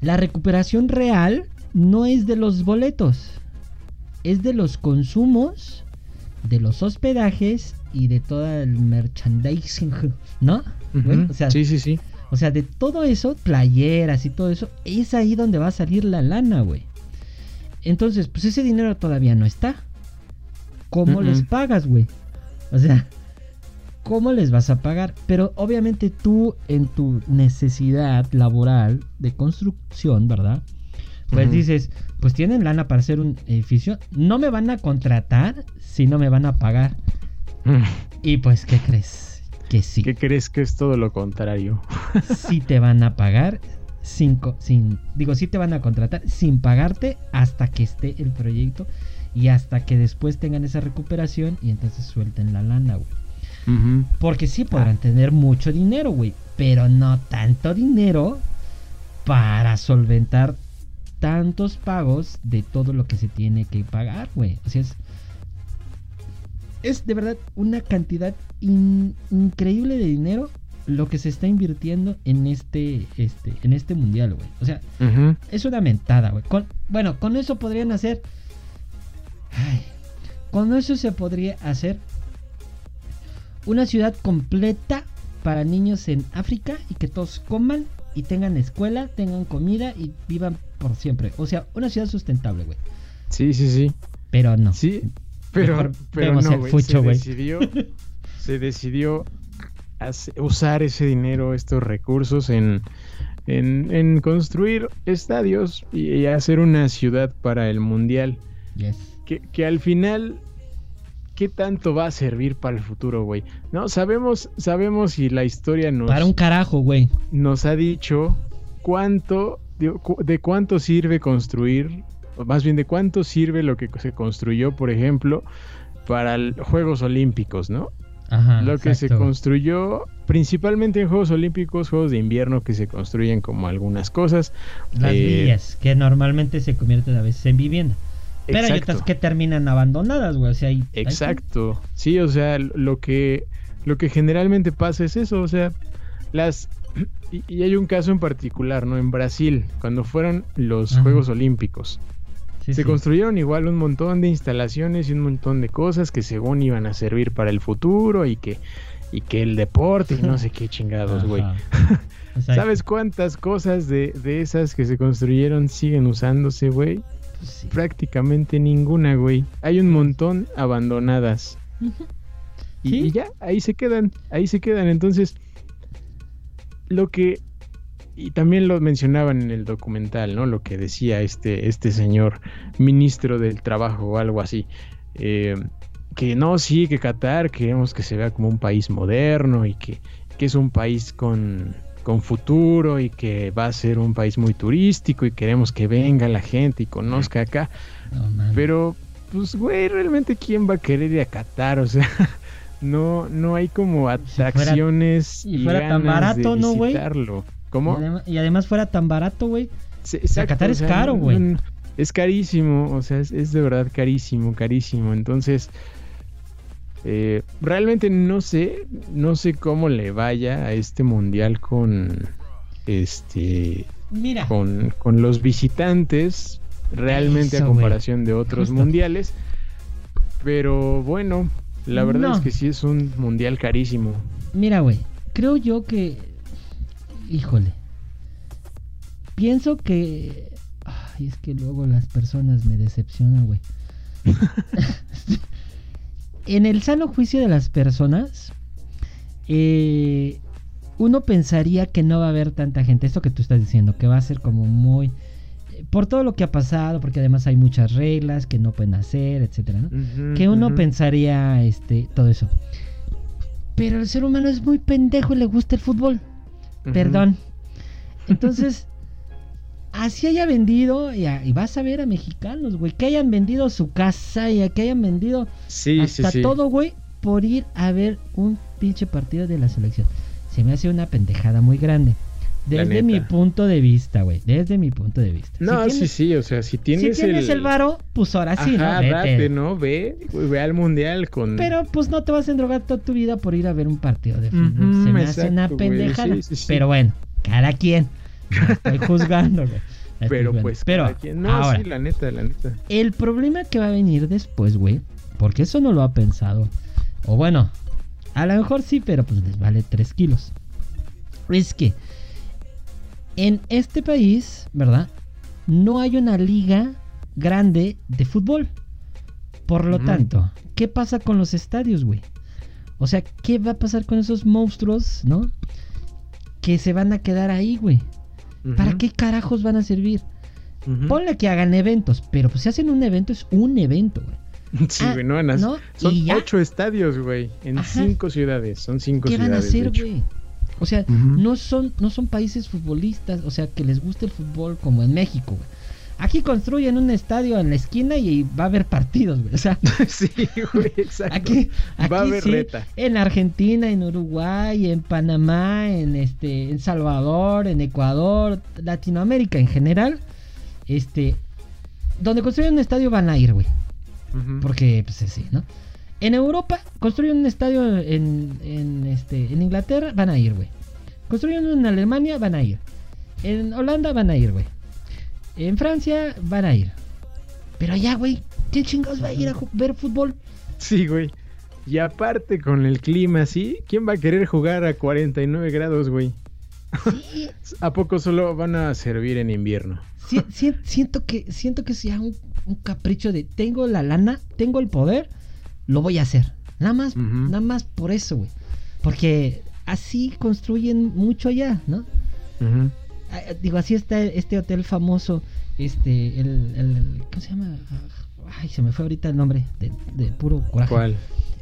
la recuperación real no es de los boletos, es de los consumos, de los hospedajes y de todo el merchandising, ¿no? o sea, sí, sí, sí. O sea, de todo eso, playeras y todo eso, es ahí donde va a salir la lana, güey. Entonces, pues ese dinero todavía no está. ¿cómo les pagas, güey? O sea, ¿cómo les vas a pagar? Pero obviamente tú en tu necesidad laboral de construcción, ¿verdad? Pues dices, pues tienen lana para hacer un edificio, no me van a contratar si no me van a pagar. Mm. Y pues, ¿qué crees? Que sí. ¿Qué crees que es todo lo contrario? sí te van a pagar sin, sin, digo, sí te van a contratar sin pagarte hasta que esté el proyecto y hasta que después tengan esa recuperación y entonces suelten la lana, güey. Porque sí podrán ah. tener mucho dinero, güey, pero no tanto dinero para solventar tantos pagos de todo lo que se tiene que pagar, güey. O sea, es, es de verdad una cantidad increíble de dinero lo que se está invirtiendo en este, este, en este mundial, güey. O sea, es una mentada, güey. bueno, con eso podrían hacer con eso se podría hacer una ciudad completa para niños en África y que todos coman y tengan escuela, tengan comida y vivan por siempre. O sea, una ciudad sustentable, güey. Sí, sí, sí. Pero no. Sí, pero, pero no, se decidió, se decidió usar ese dinero, estos recursos en, en, construir estadios y, y, hacer una ciudad para el mundial. Yes que, al final, ¿qué tanto va a servir para el futuro, güey? No, sabemos, sabemos y la historia nos... Para un carajo, güey. Nos ha dicho cuánto, de, cuánto sirve construir, o más bien de cuánto sirve lo que se construyó, por ejemplo, para los Juegos Olímpicos, ¿no? Ajá, lo que se construyó principalmente en Juegos Olímpicos, Juegos de Invierno que se construyen como algunas cosas. Las eh, villas, que normalmente se convierten a veces en vivienda. Pero hay otras que terminan abandonadas, güey. O sea, Exacto. Sí, o sea, lo que, lo que generalmente pasa es eso. O sea, las. Y, hay un caso en particular, ¿no? En Brasil, cuando fueron los Juegos Olímpicos. se construyeron igual un montón de instalaciones y un montón de cosas que según iban a servir para el futuro y que, y que el deporte y no sé qué chingados, güey. ¿Sabes cuántas cosas de, de esas que se construyeron siguen usándose, güey? Prácticamente ninguna, güey. Hay un montón abandonadas. y, ya, ahí se quedan, ahí se quedan. Entonces, lo que... Y también lo mencionaban en el documental, ¿no? Lo que decía este, este señor ministro del trabajo o algo así. Eh, que no, sí, que Qatar queremos que se vea como un país moderno y que, que es un país con, con futuro y que va a ser un país muy turístico y queremos que venga la gente y conozca acá. Pero, pues, güey, realmente quién va a querer ir a Qatar, o sea, no, no hay como atracciones y fuera, tan barato, ¿no, güey? ¿Cómo? Y además, fuera tan barato, güey. Qatar es caro, güey. es carísimo, o sea, es, es de verdad carísimo, carísimo. Entonces, Eh, realmente no sé, no sé cómo le vaya a este mundial con este Mira. Con, con los visitantes, realmente a comparación de otros mundiales. Pero bueno, la verdad es que sí es un mundial carísimo. Mira, güey, creo yo que. Híjole. Pienso que. Ay, es que luego las personas me decepcionan, güey. en el sano juicio de las personas, eh, uno pensaría que no va a haber tanta gente. Esto que tú estás diciendo, que va a ser como muy. Eh, por todo lo que ha pasado, porque además hay muchas reglas que no pueden hacer, etcétera, ¿no? que uno pensaría este, todo eso. Pero el ser humano es muy pendejo y le gusta el fútbol. Perdón. Entonces, así haya vendido, y, vas a ver a mexicanos, güey, que hayan vendido su casa y que hayan vendido hasta todo, güey, por ir a ver un pinche partido de la selección. Se me hace una pendejada muy grande. Desde mi punto de vista, güey. Desde mi punto de vista. No, sí, sí, o sea, si tienes, si tienes el... varo, pues ahora sí, ¿no? Vete. ¿no? Ve, ve al mundial con. Pero pues no te vas a endrogar toda tu vida por ir a ver un partido de fútbol. Se me hace una pendejada. pero bueno, cada quien. Estoy juzgando, güey. Pero pues, pero no, ahora, sí, la neta, la neta. El problema que va a venir después, güey, porque eso no lo ha pensado. O bueno, a lo mejor sí, pero pues les vale 3 kilos. Es que en este país, ¿verdad? No hay una liga grande de fútbol. Por lo tanto, ¿qué pasa con los estadios, güey? O sea, ¿qué va a pasar con esos monstruos, no? Que se van a quedar ahí, güey. ¿Para qué carajos van a servir? Ponle que hagan eventos, pero pues si hacen un evento es un evento, güey. Sí, ah, güey, no, van a... Son ocho estadios, güey, en cinco ciudades. Son cinco ciudades. ¿Qué van a hacer, güey? O sea, no, son, no son países futbolistas, o sea, que les guste el fútbol como en México, güey. Aquí construyen un estadio en la esquina y va a haber partidos, güey. O sea, sí, güey, exacto. Aquí, va a haber reta. En Argentina, en Uruguay, en Panamá, en este, en Salvador, en Ecuador, Latinoamérica en general, este, donde construyen un estadio van a ir, güey. Porque, pues así, ¿no? En Europa, construyen un estadio en, en, este, en Inglaterra, van a ir, güey. Construyen uno en Alemania, van a ir. En Holanda, van a ir, güey. En Francia, van a ir. Pero allá, güey, ¿qué chingados va a ir a ver fútbol? Sí, güey. Y aparte con el clima así, ¿quién va a querer jugar a 49 grados, güey? Sí. ¿A poco solo van a servir en invierno? siento que siento que sea un un capricho de tengo la lana, tengo el poder, lo voy a hacer. Nada más, nada más por eso, güey. Porque así construyen mucho allá, ¿no? Ah, digo, así está este hotel famoso, este, el, el, ¿cómo se llama? Ay, se me fue ahorita el nombre, de, puro coraje. ¿Cuál?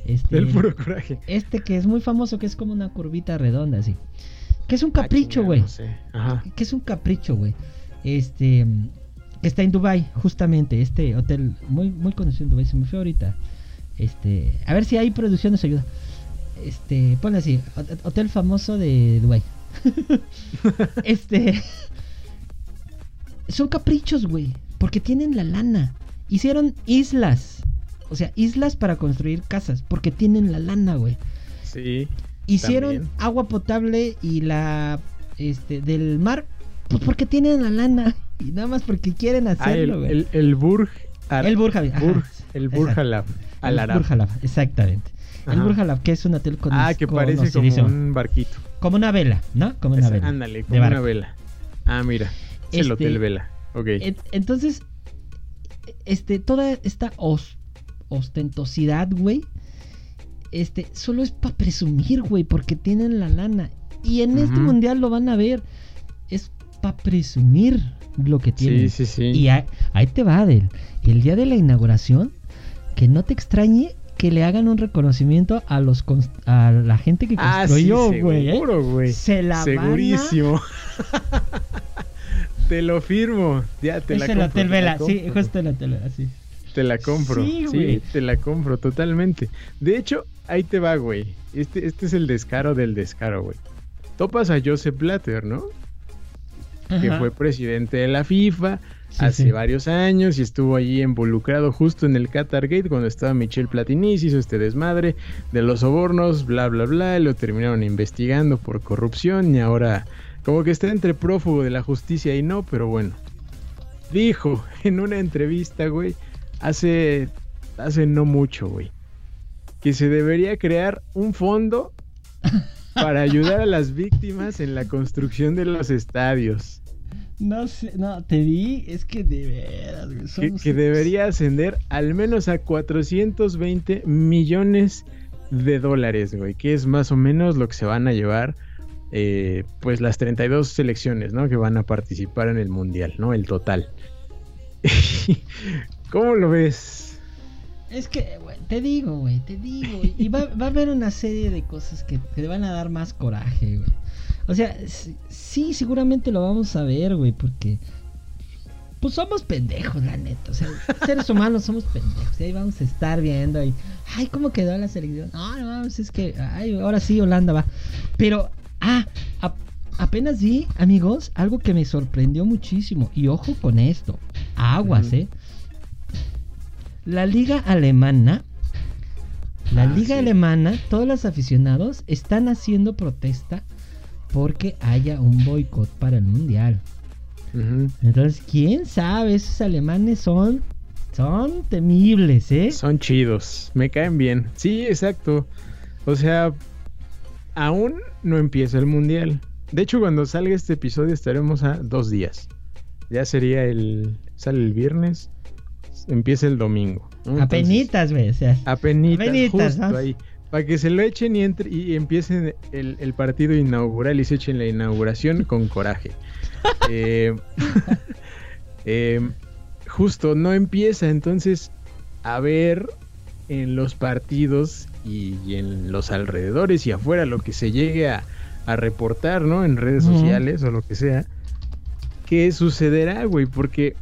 Este, el puro coraje. Este que es muy famoso, que es como una curvita redonda, así. Que es un ah, capricho, güey. Ajá. Que es un capricho, güey. Este, está en Dubai, justamente, este hotel muy muy conocido en Dubai, se me fue ahorita. Este, a ver si hay producción nos ayuda. Este, ponle así, hotel famoso de Dubai. este son caprichos, güey, porque tienen la lana. Hicieron islas. O sea, islas para construir casas, porque tienen la lana, güey. Sí. Hicieron agua potable y la este del mar, pues porque tienen la lana. Y nada más porque quieren ah, hacerlo, el, el, Burj. el Burj, el Burj Al El Burj Al exactamente. El Burj Al que es un hotel con Ah, que parece como un barquito. Como una vela, ¿no? Como una vela. Ándale, como una vela. Ah, mira. Es el este, hotel vela. Ok. entonces, este, toda esta ostentosidad, güey, este, solo es para presumir, güey, porque tienen la lana. Y en este mundial lo van a ver. Es para presumir lo que tiene. Sí, sí, sí. Y ahí, te va, Adel. El día de la inauguración, que no te extrañe que le hagan un reconocimiento a los a la gente que ah, construyó, güey. Ah, seguro, güey. Se la Segurísimo. te lo firmo. Ya te la compro. sí, justo sí. Te la compro. Sí, sí, te la compro totalmente. De hecho, ahí te va, güey. Este, este es el descaro del descaro, güey. Topas a Joseph Blatter, ¿no? que fue presidente de la FIFA, hace varios años y estuvo allí involucrado justo en el Qatar Gate cuando estaba Michelle Platini, hizo este desmadre de los sobornos, bla bla bla, lo terminaron investigando por corrupción y ahora como que está entre prófugo de la justicia y no, pero bueno. Dijo en una entrevista, güey, hace hace no mucho, güey, que se debería crear un fondo para ayudar a las víctimas en la construcción de los estadios. No sé, no, te di, es que de veras, güey. Que, debería ascender al menos a 420 millones de dólares, güey, que es más o menos lo que se van a llevar, eh, pues las 32 selecciones, ¿no? Que van a participar en el Mundial, ¿no? El total. ¿Cómo lo ves? Es que, güey, te digo, güey, te digo. Y va, va, a haber una serie de cosas que te van a dar más coraje, güey. O sea, sí, seguramente lo vamos a ver, güey, porque... Pues somos pendejos, la neta. O sea, seres humanos somos pendejos. Y ahí vamos a estar viendo. Y, ay, ¿cómo quedó la selección? No, no, es que, ay, ahora sí, Holanda va. Pero, ah, apenas vi, amigos, algo que me sorprendió muchísimo. Y ojo con esto. Aguas, ¿eh? La liga alemana la ah, liga alemana, todos los aficionados están haciendo protesta porque haya un boicot para el mundial. Entonces, quién sabe, esos alemanes son son temibles, ¿eh? Son chidos, me caen bien. Sí, exacto. O sea, aún no empieza el mundial. De hecho, cuando salga este episodio estaremos a dos días. Ya sería el. Sale el viernes, empieza el domingo. apenitas, güey. apenitas, justo ahí. Para que se lo echen y, entre, y empiecen el, partido inaugural y se echen la inauguración con coraje. Eh, em, justo, no empieza. Entonces, a ver en los partidos y, en los alrededores y afuera lo que se llegue a, reportar, ¿no? En redes sociales o lo que sea. ¿Qué sucederá, güey? Porque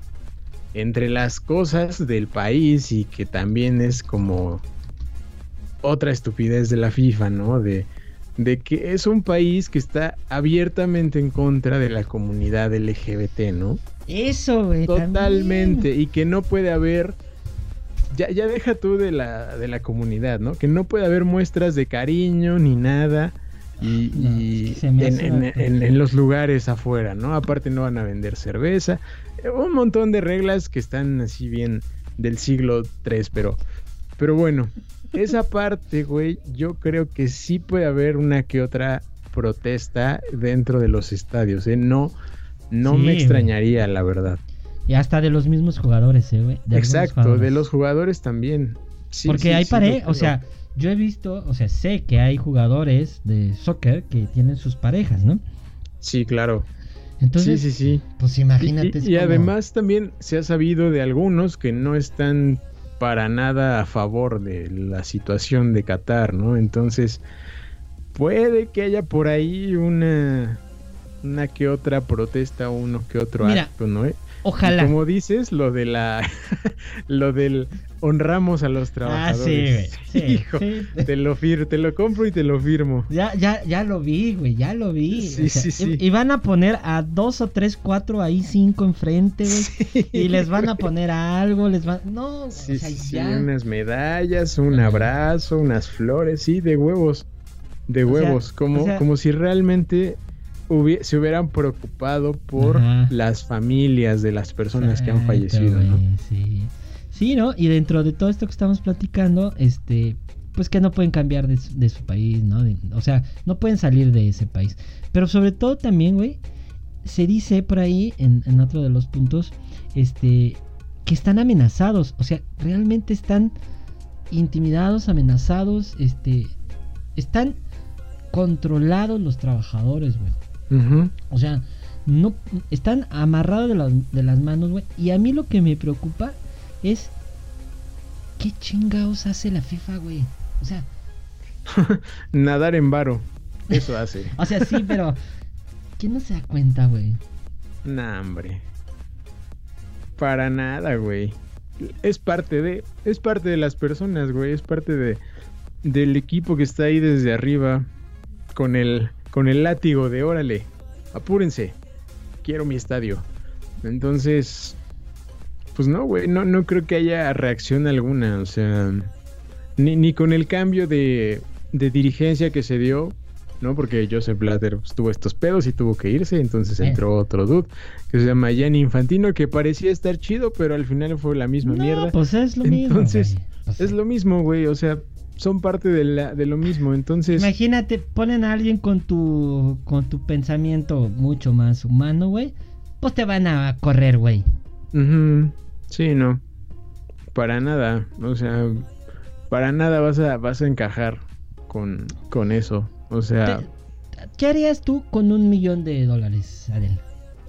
entre las cosas del país y que también es como otra estupidez de la FIFA, ¿no? De, de que es un país que está abiertamente en contra de la comunidad LGBT, ¿no? Eso, güey. Totalmente. Y que no puede haber. Ya, ya deja tú de la, de la comunidad, ¿no? Que no puede haber muestras de cariño ni nada. Y, en, los lugares afuera, ¿no? Aparte no van a vender cerveza. Un montón de reglas que están así bien del siglo III, pero, pero bueno, esa parte, güey, yo creo que sí puede haber una que otra protesta dentro de los estadios, ¿eh? No, no me extrañaría, la verdad. Y hasta de los mismos jugadores, ¿eh, güey? Exacto, de los jugadores también. Porque hay parejas, o sea, yo he visto, o sea, sé que hay jugadores de soccer que tienen sus parejas, ¿no? Sí, claro. Entonces, sí, sí, sí. Pues imagínate. Y, y además también se ha sabido de algunos que no están para nada a favor de la situación de Qatar, ¿no? Entonces, puede que haya por ahí una, una que otra protesta, uno que otro acto, ¿no? Ojalá. como dices, lo de la. lo del honramos a los trabajadores. Ah, sí, güey. Hijo, Te, lo te lo compro y te lo firmo. Ya, ya, ya lo vi, güey. Ya lo vi. Sí, sí, sí. Y, van a poner a dos o tres, cuatro, ahí cinco enfrente, güey. Y les van a poner algo, les van. No, sí, sí, unas medallas, un abrazo, unas flores, sí, de huevos. De huevos. como, como si realmente se hubieran preocupado por las familias de las personas que han fallecido, ¿no? Sí. sí, ¿no? Y dentro de todo esto que estamos platicando, este, pues que no pueden cambiar de, su país, ¿no? o sea, no pueden salir de ese país. Pero sobre todo también, güey, se dice por ahí, en, en otro de los puntos, este, que están amenazados, o sea, realmente están intimidados, amenazados, este, están controlados los trabajadores, güey. O sea, no están amarrados de, las manos, güey. Y a mí lo que me preocupa es qué chingados hace la FIFA, güey. O sea, nadar en varo. Eso hace. o sea, sí, pero ¿quién no se da cuenta, güey? Nah, hombre. Para nada, güey. Es parte de es parte de las personas, güey, es parte de del equipo que está ahí desde arriba con el con el látigo de órale, apúrense, quiero mi estadio. Entonces, pues no, güey, no, no creo que haya reacción alguna, o sea, ni, ni con el cambio de, de dirigencia que se dio, ¿no? Porque Joseph Blatter pues, tuvo estos pedos y tuvo que irse, entonces entró otro dude que se llama Gianni Infantino, que parecía estar chido, pero al final fue la misma no, mierda. pues es lo mismo. Entonces, güey. Pues, Es lo mismo, güey, o sea, son parte de, la, de lo mismo, entonces... Imagínate, ponen a alguien con tu con tu pensamiento mucho más humano, güey. Pues te van a correr, güey. Ujú, Sí, no. Para nada. O sea, para nada vas a, vas a encajar con, con eso. O sea, ¿Qué harías tú con un millón de dólares, Adel?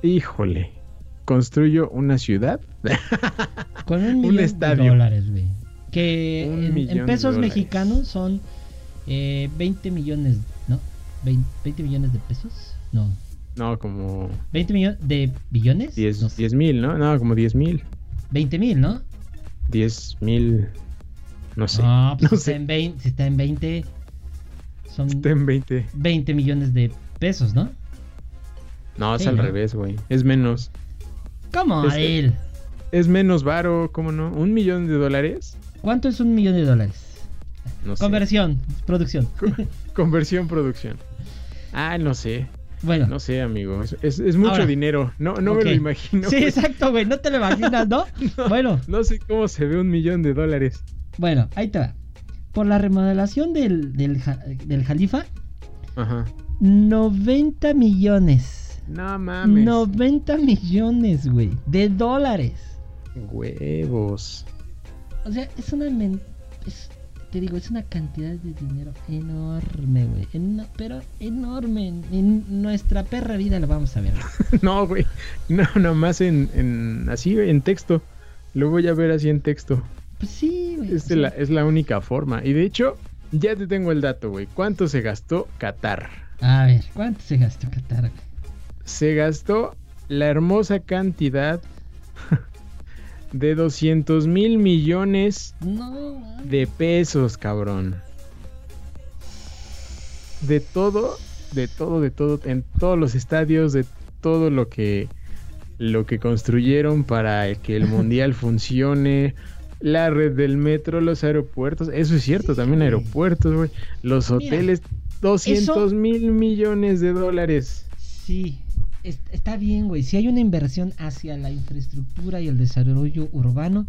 híjole. ¿Construyo una ciudad? Con un Un millón estadio. de dólares, güey. Que en- en, pesos mexicanos son eh, 20 millones, ¿no? 20, 20 millones de pesos? No. No, como 20 millones de billones? 10 No sé. 10 mil, ¿no? No, como 10 mil. 20 mil, ¿no? 10 mil. No sé. No, pues no si, está sé. en 20, si está en 20, son Está en 20. 20 millones de pesos, ¿no? No, es Sí, al ¿no? revés, güey. Es menos. ¿Cómo, Es- Adel? Es menos varo, ¿cómo no? ¿Un millón de dólares? ¿Cuánto es un millón de dólares? No sé. Conversión, producción. Conversión, producción. Ah, no sé. Bueno. No sé, amigo. Es, es- es mucho Ahora. dinero. No, no me lo imagino. Sí, exacto, güey. No te lo imaginas, ¿no? Bueno, No sé cómo se ve un millón de dólares. bueno, ahí te va. Por la remodelación del, del, del Jalifa, Ajá. 90 millones. No mames. 90 millones, güey. De dólares. Huevos. O sea, es una... es- te digo, es una cantidad de dinero enorme, güey. Pero enorme. En nuestra perra vida lo vamos a ver. No, güey. No, nomás en, en así, en texto. Lo voy a ver así en texto. Pues sí, güey. Es, la, es la única forma. Y de hecho, ya te tengo el dato, güey. ¿Cuánto se gastó Qatar? A ver, ¿cuánto se gastó Qatar? güey? Se gastó la hermosa cantidad de 200 mil millones No, de pesos, cabrón. De todo, de todo, de todo, en todos los estadios, de todo lo que lo que construyeron para que el mundial funcione, la red del metro, los aeropuertos, eso es cierto, Sí, también güey. aeropuertos, güey, los Mira, hoteles, 200 mil millones de dólares. Sí, es- está bien, güey. Si hay una inversión hacia la infraestructura y el desarrollo urbano,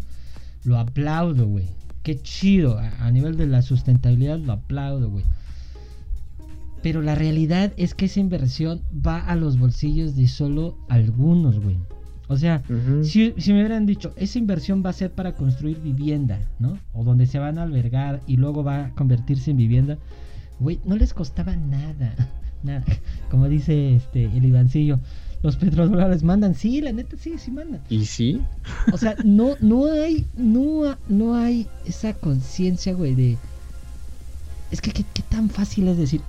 lo aplaudo, güey. Qué chido. A, a nivel de la sustentabilidad, lo aplaudo, güey. Pero la realidad es que esa inversión va a los bolsillos de solo algunos, güey. O sea, si, si me hubieran dicho, esa inversión va a ser para construir vivienda, ¿no? O donde se van a albergar y luego va a convertirse en vivienda. Güey, no les costaba nada. Nada. Como dice este el Ivancillo, los petrodólares mandan. Sí, la neta, sí, sí mandan. ¿Y sí? O sea, no, no hay, no, no hay esa conciencia, güey, de. Es que ¿qué, tan fácil es decir.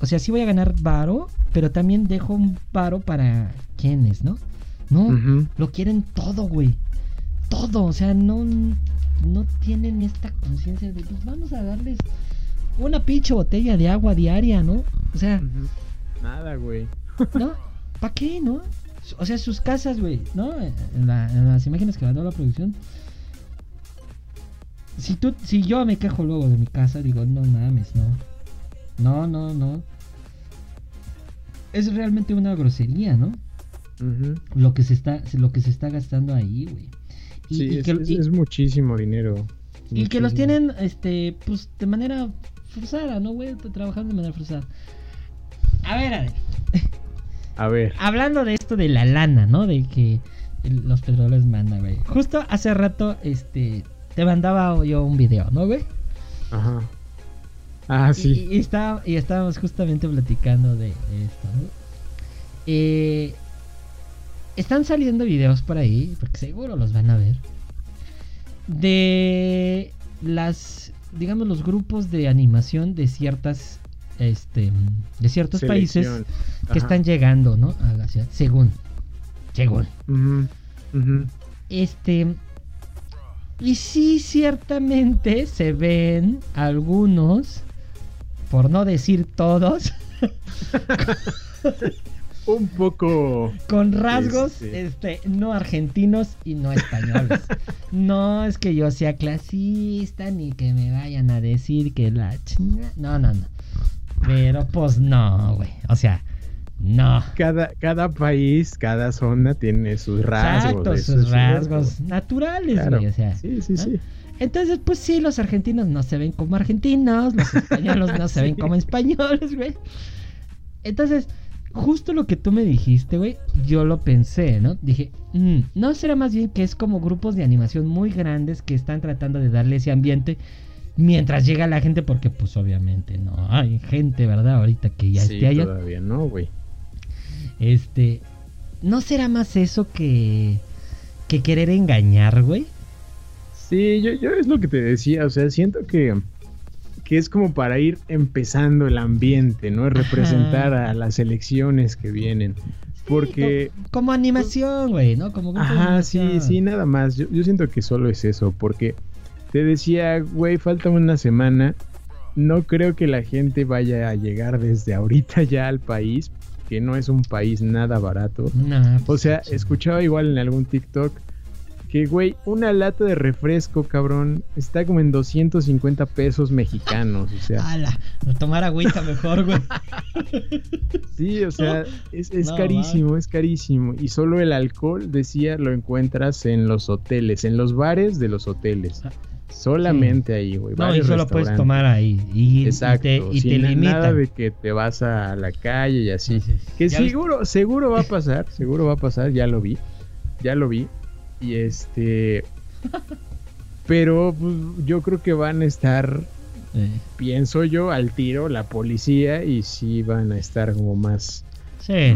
O sea, sí voy a ganar varo, pero también dejo un varo para quienes, ¿no? No, lo quieren todo, güey. Todo, o sea, no, no tienen esta conciencia de, pues vamos a darles una pinche botella de agua diaria, ¿no? O sea. Nada, güey. ¿no? ¿Para qué, no? O sea, sus casas, güey, ¿no? En, la- en las imágenes que mandó la producción. Si tú, si yo me quejo luego de mi casa, digo, no mames, no. No, no, no. Es realmente una grosería, ¿no? Lo que se está, lo que se está gastando ahí, güey. Y, Sí, y es, que, es- y- es muchísimo dinero. y que los tienen, este, pues, de manera forzada, ¿no, güey? Trabajando de manera forzada. A ver, a ver. A ver. Hablando de esto de la lana, ¿no? De que los petroleros mandan, güey. Justo hace rato, este, te mandaba yo un video, ¿no, güey? Ajá. Ah, sí. Y, y está- y estábamos justamente platicando de, de esto, ¿no? Eh, están saliendo videos por ahí, porque seguro los van a ver, de las, digamos, los grupos de animación de ciertas, este, de ciertos países que Ajá. están llegando, ¿no? A la ciudad, según, según. Este. Y sí, ciertamente se ven algunos, por no decir todos, un poco con rasgos este... este... no argentinos y no españoles. no es que yo sea clasista ni que me vayan a decir que la chinga. No, no, no. Pero pues no, güey. O sea, no. Cada, cada país, cada zona tiene sus rasgos. Exacto, sus rasgos naturales, güey. O sea, sí, sí, sí. Entonces, pues sí, los argentinos no se ven como argentinos, los españoles no se ven como españoles, güey. Entonces, justo lo que tú me dijiste, güey, yo lo pensé, ¿no? Dije, mm, ¿no será más bien que es como grupos de animación muy grandes que están tratando de darle ese ambiente mientras llega la gente? Porque, pues, obviamente, no hay gente, ¿verdad? Ahorita que ya esté allá. todavía no, güey. Este, ¿no será más eso que, que querer engañar, güey? Sí, yo, yo es lo que te decía, o sea, siento que que es como para ir empezando el ambiente, ¿no? Representar a las elecciones que vienen. Porque... como, animación, güey, ¿no? Como Ajá, sí, sí, nada más. Yo, yo siento que solo es eso, porque te decía, güey, falta una semana. No creo que la gente vaya a llegar desde ahorita ya al país, que no es un país nada barato. o sea, escuchaba igual en algún TikTok que, güey, una lata de refresco, cabrón, está como en 250 pesos mexicanos. O sea. ¡Hala! tomar agüita mejor, güey. sí, o sea, es, carísimo, es carísimo. Y solo el alcohol, decía, lo encuentras en los hoteles, en los bares de los hoteles. Solamente ahí, güey. No, y solo puedes tomar ahí. Y, Exacto. Y te, y nada de que te vas a la calle y así. Que seguro, seguro va a pasar, seguro va a pasar, ya lo vi. Ya lo vi. Y este. Pero pues, yo creo que van a estar. Pienso yo al tiro la policía y sí van a estar como más.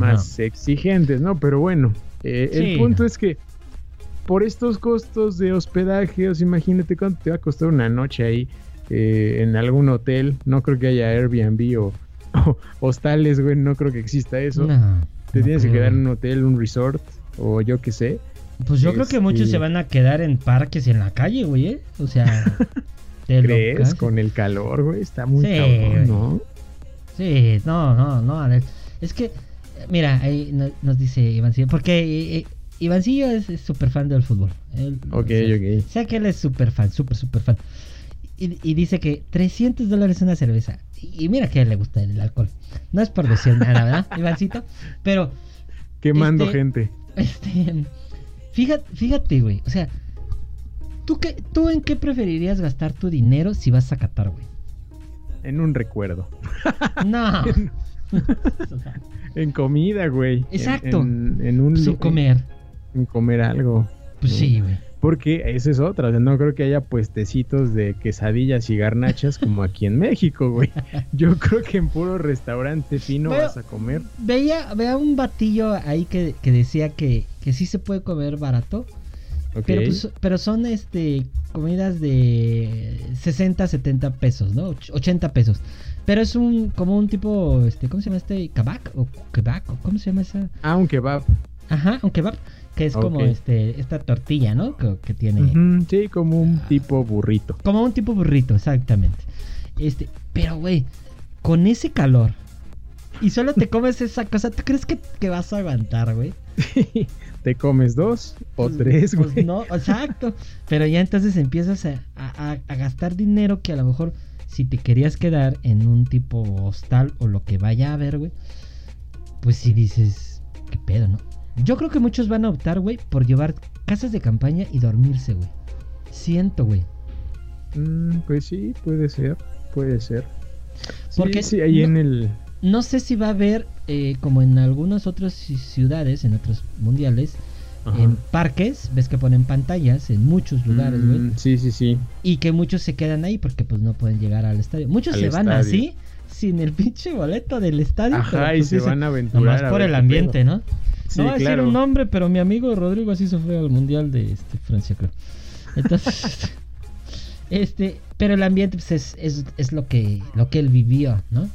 más exigentes, ¿no? Pero bueno, eh, el punto es que por estos costos de hospedaje, os imagínate cuánto te va a costar una noche ahí eh, en algún hotel. No creo que haya Airbnb o, hostales, güey. No creo que exista eso. te tienes que quedar en un hotel, un resort o yo qué sé. Pues yo creo que muchos se este van a quedar en parques y en la calle, güey, ¿eh? O sea... ¿Crees? Con el calor, güey, está muy cabrón, ¿no? Sí, no, no, no, Alex. Es que, mira, ahí nos dice Ivancillo, porque eh, eh, Ivancillo es súper fan del fútbol. ok, ok. O sea que él es súper fan, súper, súper fan. Y, dice que 300 dólares una cerveza. Y, mira que a él le gusta el alcohol. No es por decir nada, ¿verdad, Ivancito? Pero... Quemando este, gente. Este... Fíjate, fíjate, güey. O sea, ¿tú, qué, ¿tú en qué preferirías gastar tu dinero si vas a Qatar, güey? En un recuerdo. No. en comida, güey. Exacto. En, un Sin comer. En, comer algo. Pues sí, güey. Porque esa es otra, o sea, no creo que haya puestecitos de quesadillas y garnachas como aquí en México, güey. Yo creo que en puro restaurante fino vas a comer. Veía, veía un batillo ahí que, que decía que, que sí se puede comer barato. Pero, pues, pero son este comidas de 60, 70 pesos, ¿no? 80 pesos. Pero es un como un tipo este ¿cómo se llama este? kebab o kebab, ¿cómo se llama esa? Ah, un kebab. Ajá, un kebab que es como este esta tortilla, ¿no? Que, tiene Sí, como un tipo burrito. Como un tipo burrito, exactamente. Este, pero güey, con ese calor y solo te comes esa cosa, ¿tú crees que, que vas a aguantar, güey? te comes dos o pues, tres, pues güey. no, exacto. Pero ya entonces empiezas a, gastar dinero que a lo mejor si te querías quedar en un tipo hostal o lo que vaya a haber, güey, pues si dices, qué pedo. Yo creo que muchos van a optar, güey, por llevar casas de campaña y dormirse, güey. Siento, güey. Mm, pues sí, puede ser, puede ser. Porque sí, ahí en el... No sé si va a haber, eh, como en algunas otras ciudades, en otros mundiales, en parques, ves que ponen pantallas en muchos lugares, güey. Mm, sí, sí, sí. Y que muchos se quedan ahí porque pues no pueden llegar al estadio. Muchos se van así, sin el pinche boleto del estadio. Ajá, y pues, se van a aventurar. Nomás por el ambiente, ¿no? No va a decir un nombre, pero mi amigo Rodrigo así se fue al mundial de este, Francia, creo. Entonces, este, pero el ambiente pues, es, es, es, lo que lo que él vivió, ¿no?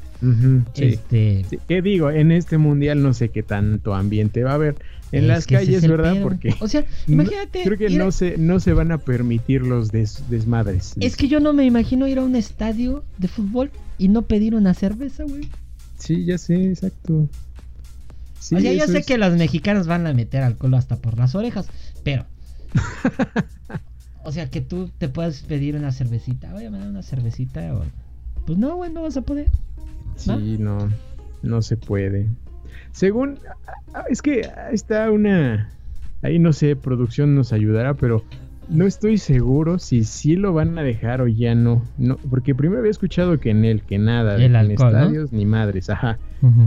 este, ¿Qué digo? En este mundial no sé qué tanto ambiente va a haber en las calles, ¿verdad? Porque o sea, imagínate, creo que no se no se van a permitir los desmadres. Es que yo no me imagino ir a un estadio de fútbol y no pedir una cerveza, güey. Sí, ya sé, exacto. O sea, yo sé que los mexicanos van a meter alcohol hasta por las orejas, pero. o sea, que tú te puedas pedir una cervecita. Oye, me da una cervecita. O... Pues no, güey, no vas a poder. Sí, no, no se puede. Según, es que está una, ahí no sé, producción nos ayudará, pero no estoy seguro si sí lo van a dejar o ya no. no porque primero había escuchado que en él, que nada, el en estadios ni madres, ajá.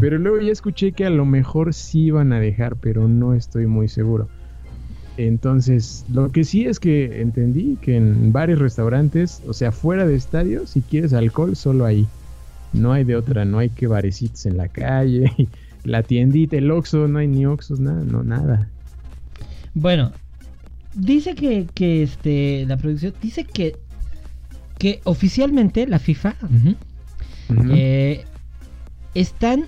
Pero luego ya escuché que a lo mejor sí van a dejar, pero no estoy muy seguro. Entonces, lo que sí es que entendí que en varios restaurantes, o sea, fuera de estadios, si quieres alcohol, solo ahí. No hay de otra, no hay que barecitos en la calle, la tiendita, el Oxxo, no hay ni Oxxos, nada, no, nada. Bueno, dice que, que este, la producción, dice que, que oficialmente la FIFA eh, están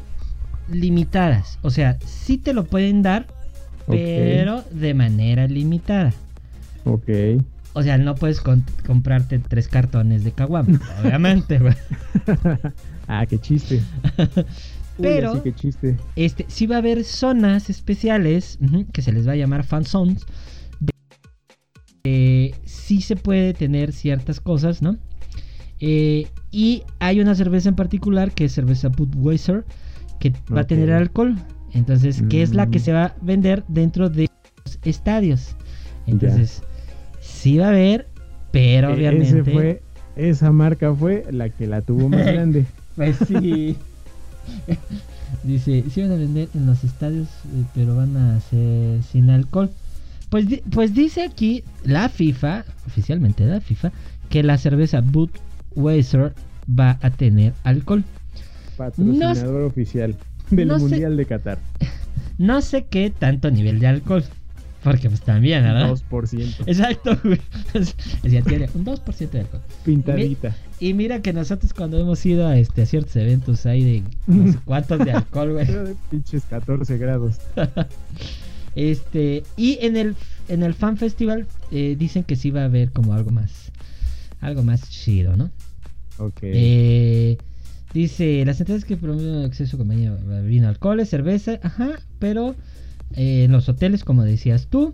limitadas. O sea, sí te lo pueden dar, pero de manera limitada. Ok. O sea, no puedes comprarte tres cartones de caguama, obviamente, ah, qué chiste. Pero qué chiste. Este, sí va a haber zonas especiales que se les va a llamar fan zones. Eh, sí se puede tener ciertas cosas, ¿no? Eh, y hay una cerveza en particular que es cerveza Budweiser que va a tener alcohol. Entonces, ¿qué es la que mm. se va a vender dentro de los estadios. Entonces, sí va a haber, pero e-, obviamente. esa marca fue la que la tuvo más grande. pues sí. Dice, sí van a vender en los estadios, eh, pero van a ser sin alcohol. Pues, pues dice aquí la FIFA, oficialmente la FIFA, que la cerveza Budweiser va a tener alcohol. Patrocinador oficial del Mundial de Qatar. No sé qué tanto nivel de alcohol. Porque pues también, ¿verdad? 2%. Exacto, güey. Decía, tiene un 2% de alcohol. Pintadita. Y, mira que nosotros cuando hemos ido a, este, a ciertos eventos hay de no sé cuántos de alcohol, güey. Pinches 14 grados. Este, y en el, en el Fan Festival eh, dicen que sí va a haber como algo más, algo más chido, ¿no? Ok. Eh, Dice, las entradas que promueven acceso a vino, alcohol, cerveza, ajá, pero eh, en los hoteles, como decías tú,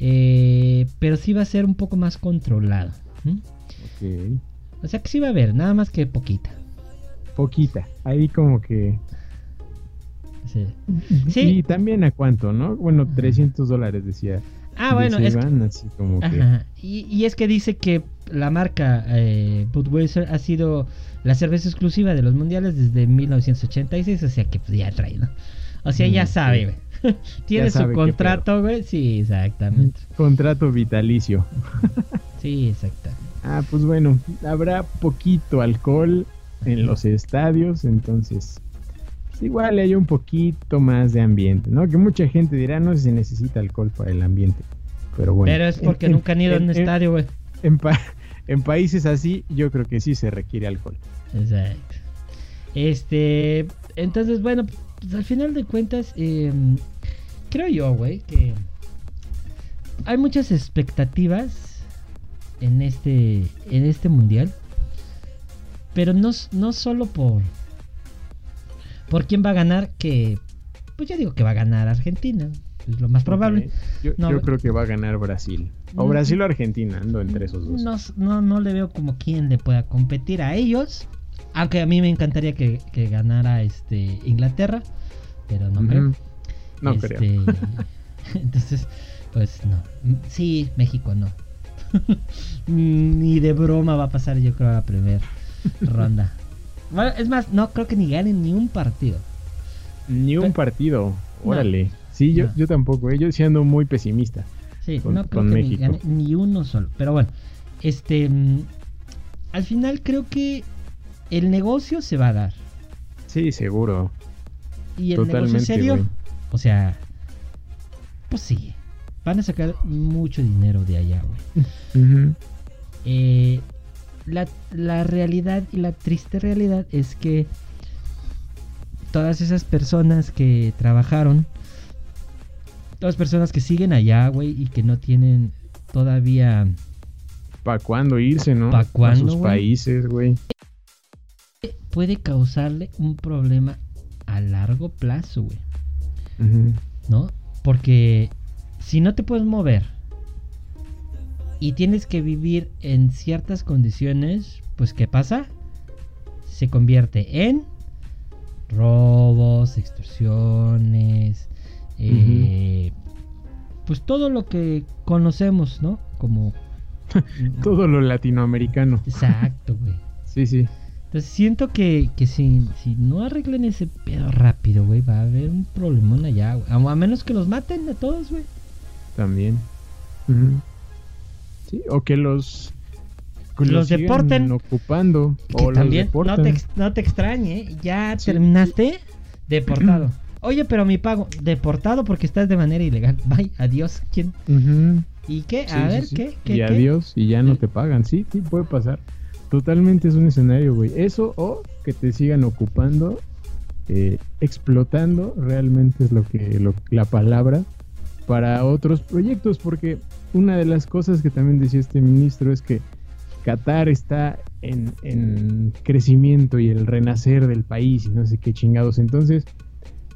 eh, pero sí va a ser un poco más controlado. O sea que sí va a haber, nada más que poquita. Poquita, ahí como que... Sí. Y también a cuánto, ¿no? Bueno, 300 dólares decía. Ah, bueno, es así como que... y, y, es que dice que la marca eh, Budweiser ha sido la cerveza exclusiva de los mundiales desde 1986, o sea que pues, ya trae, ¿no? O sea, ya mm, sabe, güey. Tiene su contrato, güey. Sí, exactamente. Contrato vitalicio. sí, exactamente. Ah, pues bueno, habrá poquito alcohol en los estadios, entonces pues, igual hay un poquito más de ambiente, ¿no? Que mucha gente dirá, no se necesita alcohol para el ambiente, pero bueno. Pero es porque nunca han ido a un estadio, güey. En, en países así, yo creo que sí se requiere alcohol. Exacto. Este, entonces, bueno, pues al final de cuentas, em, creo yo, güey, que hay muchas expectativas en este, en este mundial, pero no, no solo por, por quién va a ganar, que, pues yo digo que va a ganar Argentina es lo más probable. Yo, creo que va a ganar Brasil. O. Brasil o Argentina, ando entre esos dos. No, no, le veo como quien le pueda competir a ellos. Aunque a mí me encantaría que, ganara este Inglaterra, pero no creo. No este, creo. entonces, pues no. Sí, México no. ni de broma va a pasar, yo creo, a la primera ronda. Bueno, es más, no creo que ni ganen ni un partido. Ni un partido, órale. Sí, yo, yo tampoco, ¿eh? yo siendo muy pesimista. Sí, no creo que Ni, ni, uno solo. Pero bueno, este. Mm, al final creo que el negocio se va a dar. Sí, seguro. Y el negocio en serio, o sea, pues sí, van a sacar mucho dinero de allá, güey. Eh, la, la realidad y la triste realidad es que todas esas personas que trabajaron las personas que siguen allá, güey, y que no tienen todavía... ¿Para cuándo irse, no? ¿Para cuándo, A sus países, güey. Puede causarle un problema a largo plazo, güey. ¿no? Porque si no te puedes mover y tienes que vivir en ciertas condiciones, pues ¿qué pasa? Se convierte en robos, extorsiones, eh, pues todo lo que conocemos, ¿no? Como... todo lo latinoamericano. Exacto, güey. Sí, sí. Entonces siento que, que si, si no arreglen ese pedo rápido, güey, va a haber un problemón allá, güey. A, menos que los maten a todos, güey. También. Sí, o que los... los, deporten. Ocupando. o también no te, no te extrañe, ya terminaste deportado. Oye, pero mi pago, deportado porque estás de manera ilegal. Bye, adiós. ¿Quién? ¿Y qué? A ver, ¿qué? ¿qué? Y adiós, y ya no te pagan. Sí, sí, puede pasar. Totalmente es un escenario, güey. Eso o que te sigan ocupando, eh, explotando, realmente es lo que lo, la palabra para otros proyectos, porque una de las cosas que también decía este ministro es que Qatar está en, en crecimiento y el renacer del país y no sé qué chingados. Entonces,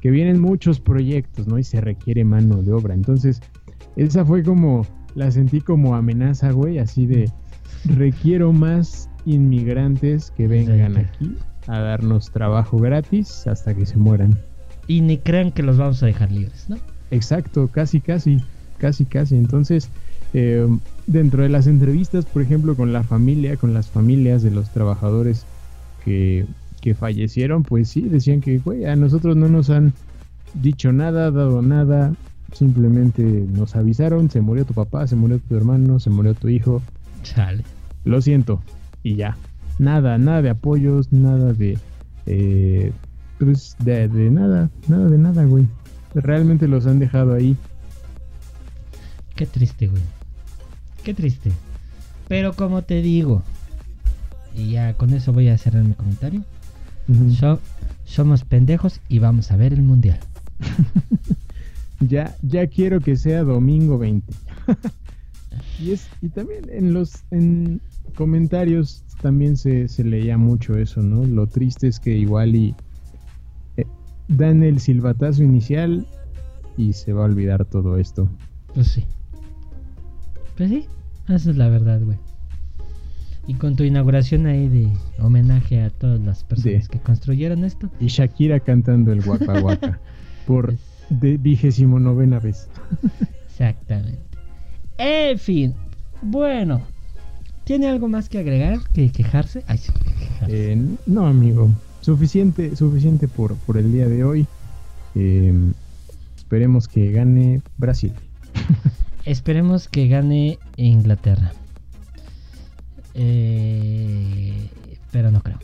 que vienen muchos proyectos, ¿no? Y se requiere mano de obra. Entonces, esa fue como, la sentí como amenaza, güey, así de, requiero más inmigrantes que vengan aquí a darnos trabajo gratis hasta que se mueran. Y ni crean que los vamos a dejar libres, ¿no? Exacto, casi, casi, casi, casi. Entonces, eh, dentro de las entrevistas, por ejemplo, con la familia, con las familias de los trabajadores que, que fallecieron, pues sí, decían que, güey, a nosotros no nos han dicho nada, dado nada, simplemente nos avisaron, se murió tu papá, se murió tu hermano, se murió tu hijo. Chale. Lo siento, y ya. Nada, nada de apoyos, nada de... Eh, pues de, de nada, nada de nada, güey. Realmente los han dejado ahí. Qué triste, güey. Qué triste. Pero como te digo, y ya con eso voy a cerrar mi comentario. somos pendejos y vamos a ver el mundial. ya, ya quiero que sea domingo 20. y es, y también en los en, comentarios también se, leía mucho eso, ¿no? Lo triste es que igual y dan el silbatazo inicial y se va a olvidar todo esto. Pues sí. Pues sí, esa es la verdad, güey. Y con tu inauguración ahí de homenaje a todas las personas que construyeron esto. Y Shakira cantando el Waka Waka por de vigésimo novena vez. Exactamente. En fin, bueno, ¿Tiene algo más que agregar que quejarse? Eh, no, amigo. Suficiente, suficiente por, por el día de hoy. Em, esperemos que gane Brasil. esperemos que gane Inglaterra. Eh, pero no creo.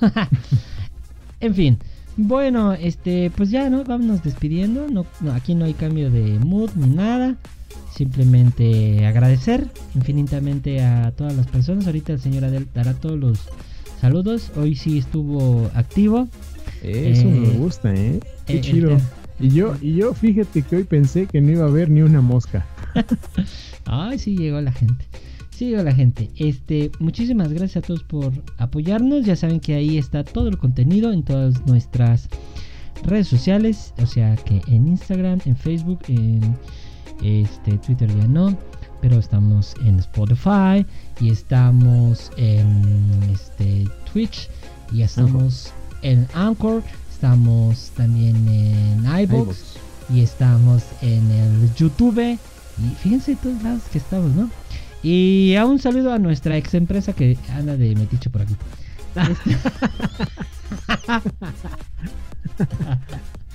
en fin. Bueno, este, pues ya, ¿no? Vámonos despidiendo. no, aquí no hay cambio de mood ni nada. Simplemente agradecer infinitamente a todas las personas. Ahorita el señor Adel dará todos los saludos. Hoy sí estuvo activo. Eso me eh, gusta, ¿eh? Qué eh, chido. y yo, y yo fíjate que hoy pensé que no iba a haber ni una mosca. Ay, sí llegó la gente. Sí llegó la gente. Este, muchísimas gracias a todos por apoyarnos. Ya saben que ahí está todo el contenido en todas nuestras redes sociales. O sea que en Instagram, en Facebook, en este, Twitter ya no. Pero estamos en Spotify. Y estamos en este, Twitch. Y estamos en Anchor. Estamos también en iBox. Y estamos en el YouTube. Y fíjense todos lados que estamos, ¿no? Y a un saludo a nuestra ex empresa que anda de metiche por aquí.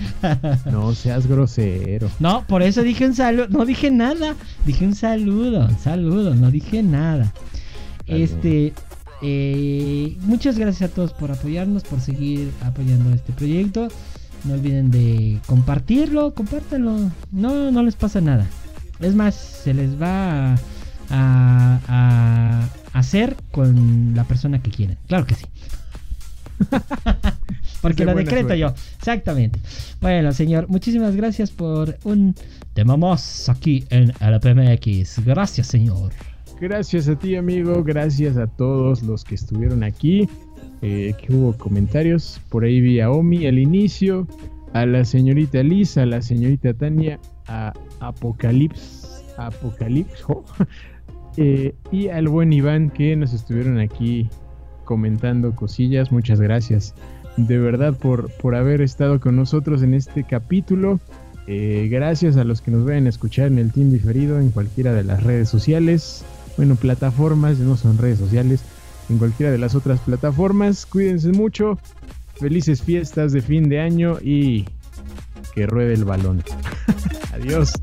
No seas grosero. No, por eso dije un saludo. No dije nada. Dije un saludo. Un saludo. No dije nada. Este. Eh, muchas gracias a todos por apoyarnos, por seguir apoyando este proyecto. No olviden de compartirlo, compártanlo. No, no les pasa nada. Es más, se les va a, a hacer con la persona que quieren. Claro que sí. Porque lo decreto yo. Exactamente. Bueno, señor, muchísimas gracias por un tema más aquí en LPMX. Gracias, señor. Gracias a ti, amigo. Gracias a todos los que estuvieron aquí. Eh, que hubo comentarios. Por ahí vi a Omi al inicio. a la señorita Lisa, a la señorita Tania, a Apocalips, Apocalipso eh, y al buen Iván que nos estuvieron aquí comentando cosillas. Muchas gracias de verdad por, por haber estado con nosotros en este capítulo. Eh, gracias a los que nos vayan a escuchar en el Team Diferido, en cualquiera de las redes sociales. Bueno, plataformas, no son redes sociales. En cualquiera de las otras plataformas. Cuídense mucho. Felices fiestas de fin de año y que ruede el balón. Adiós.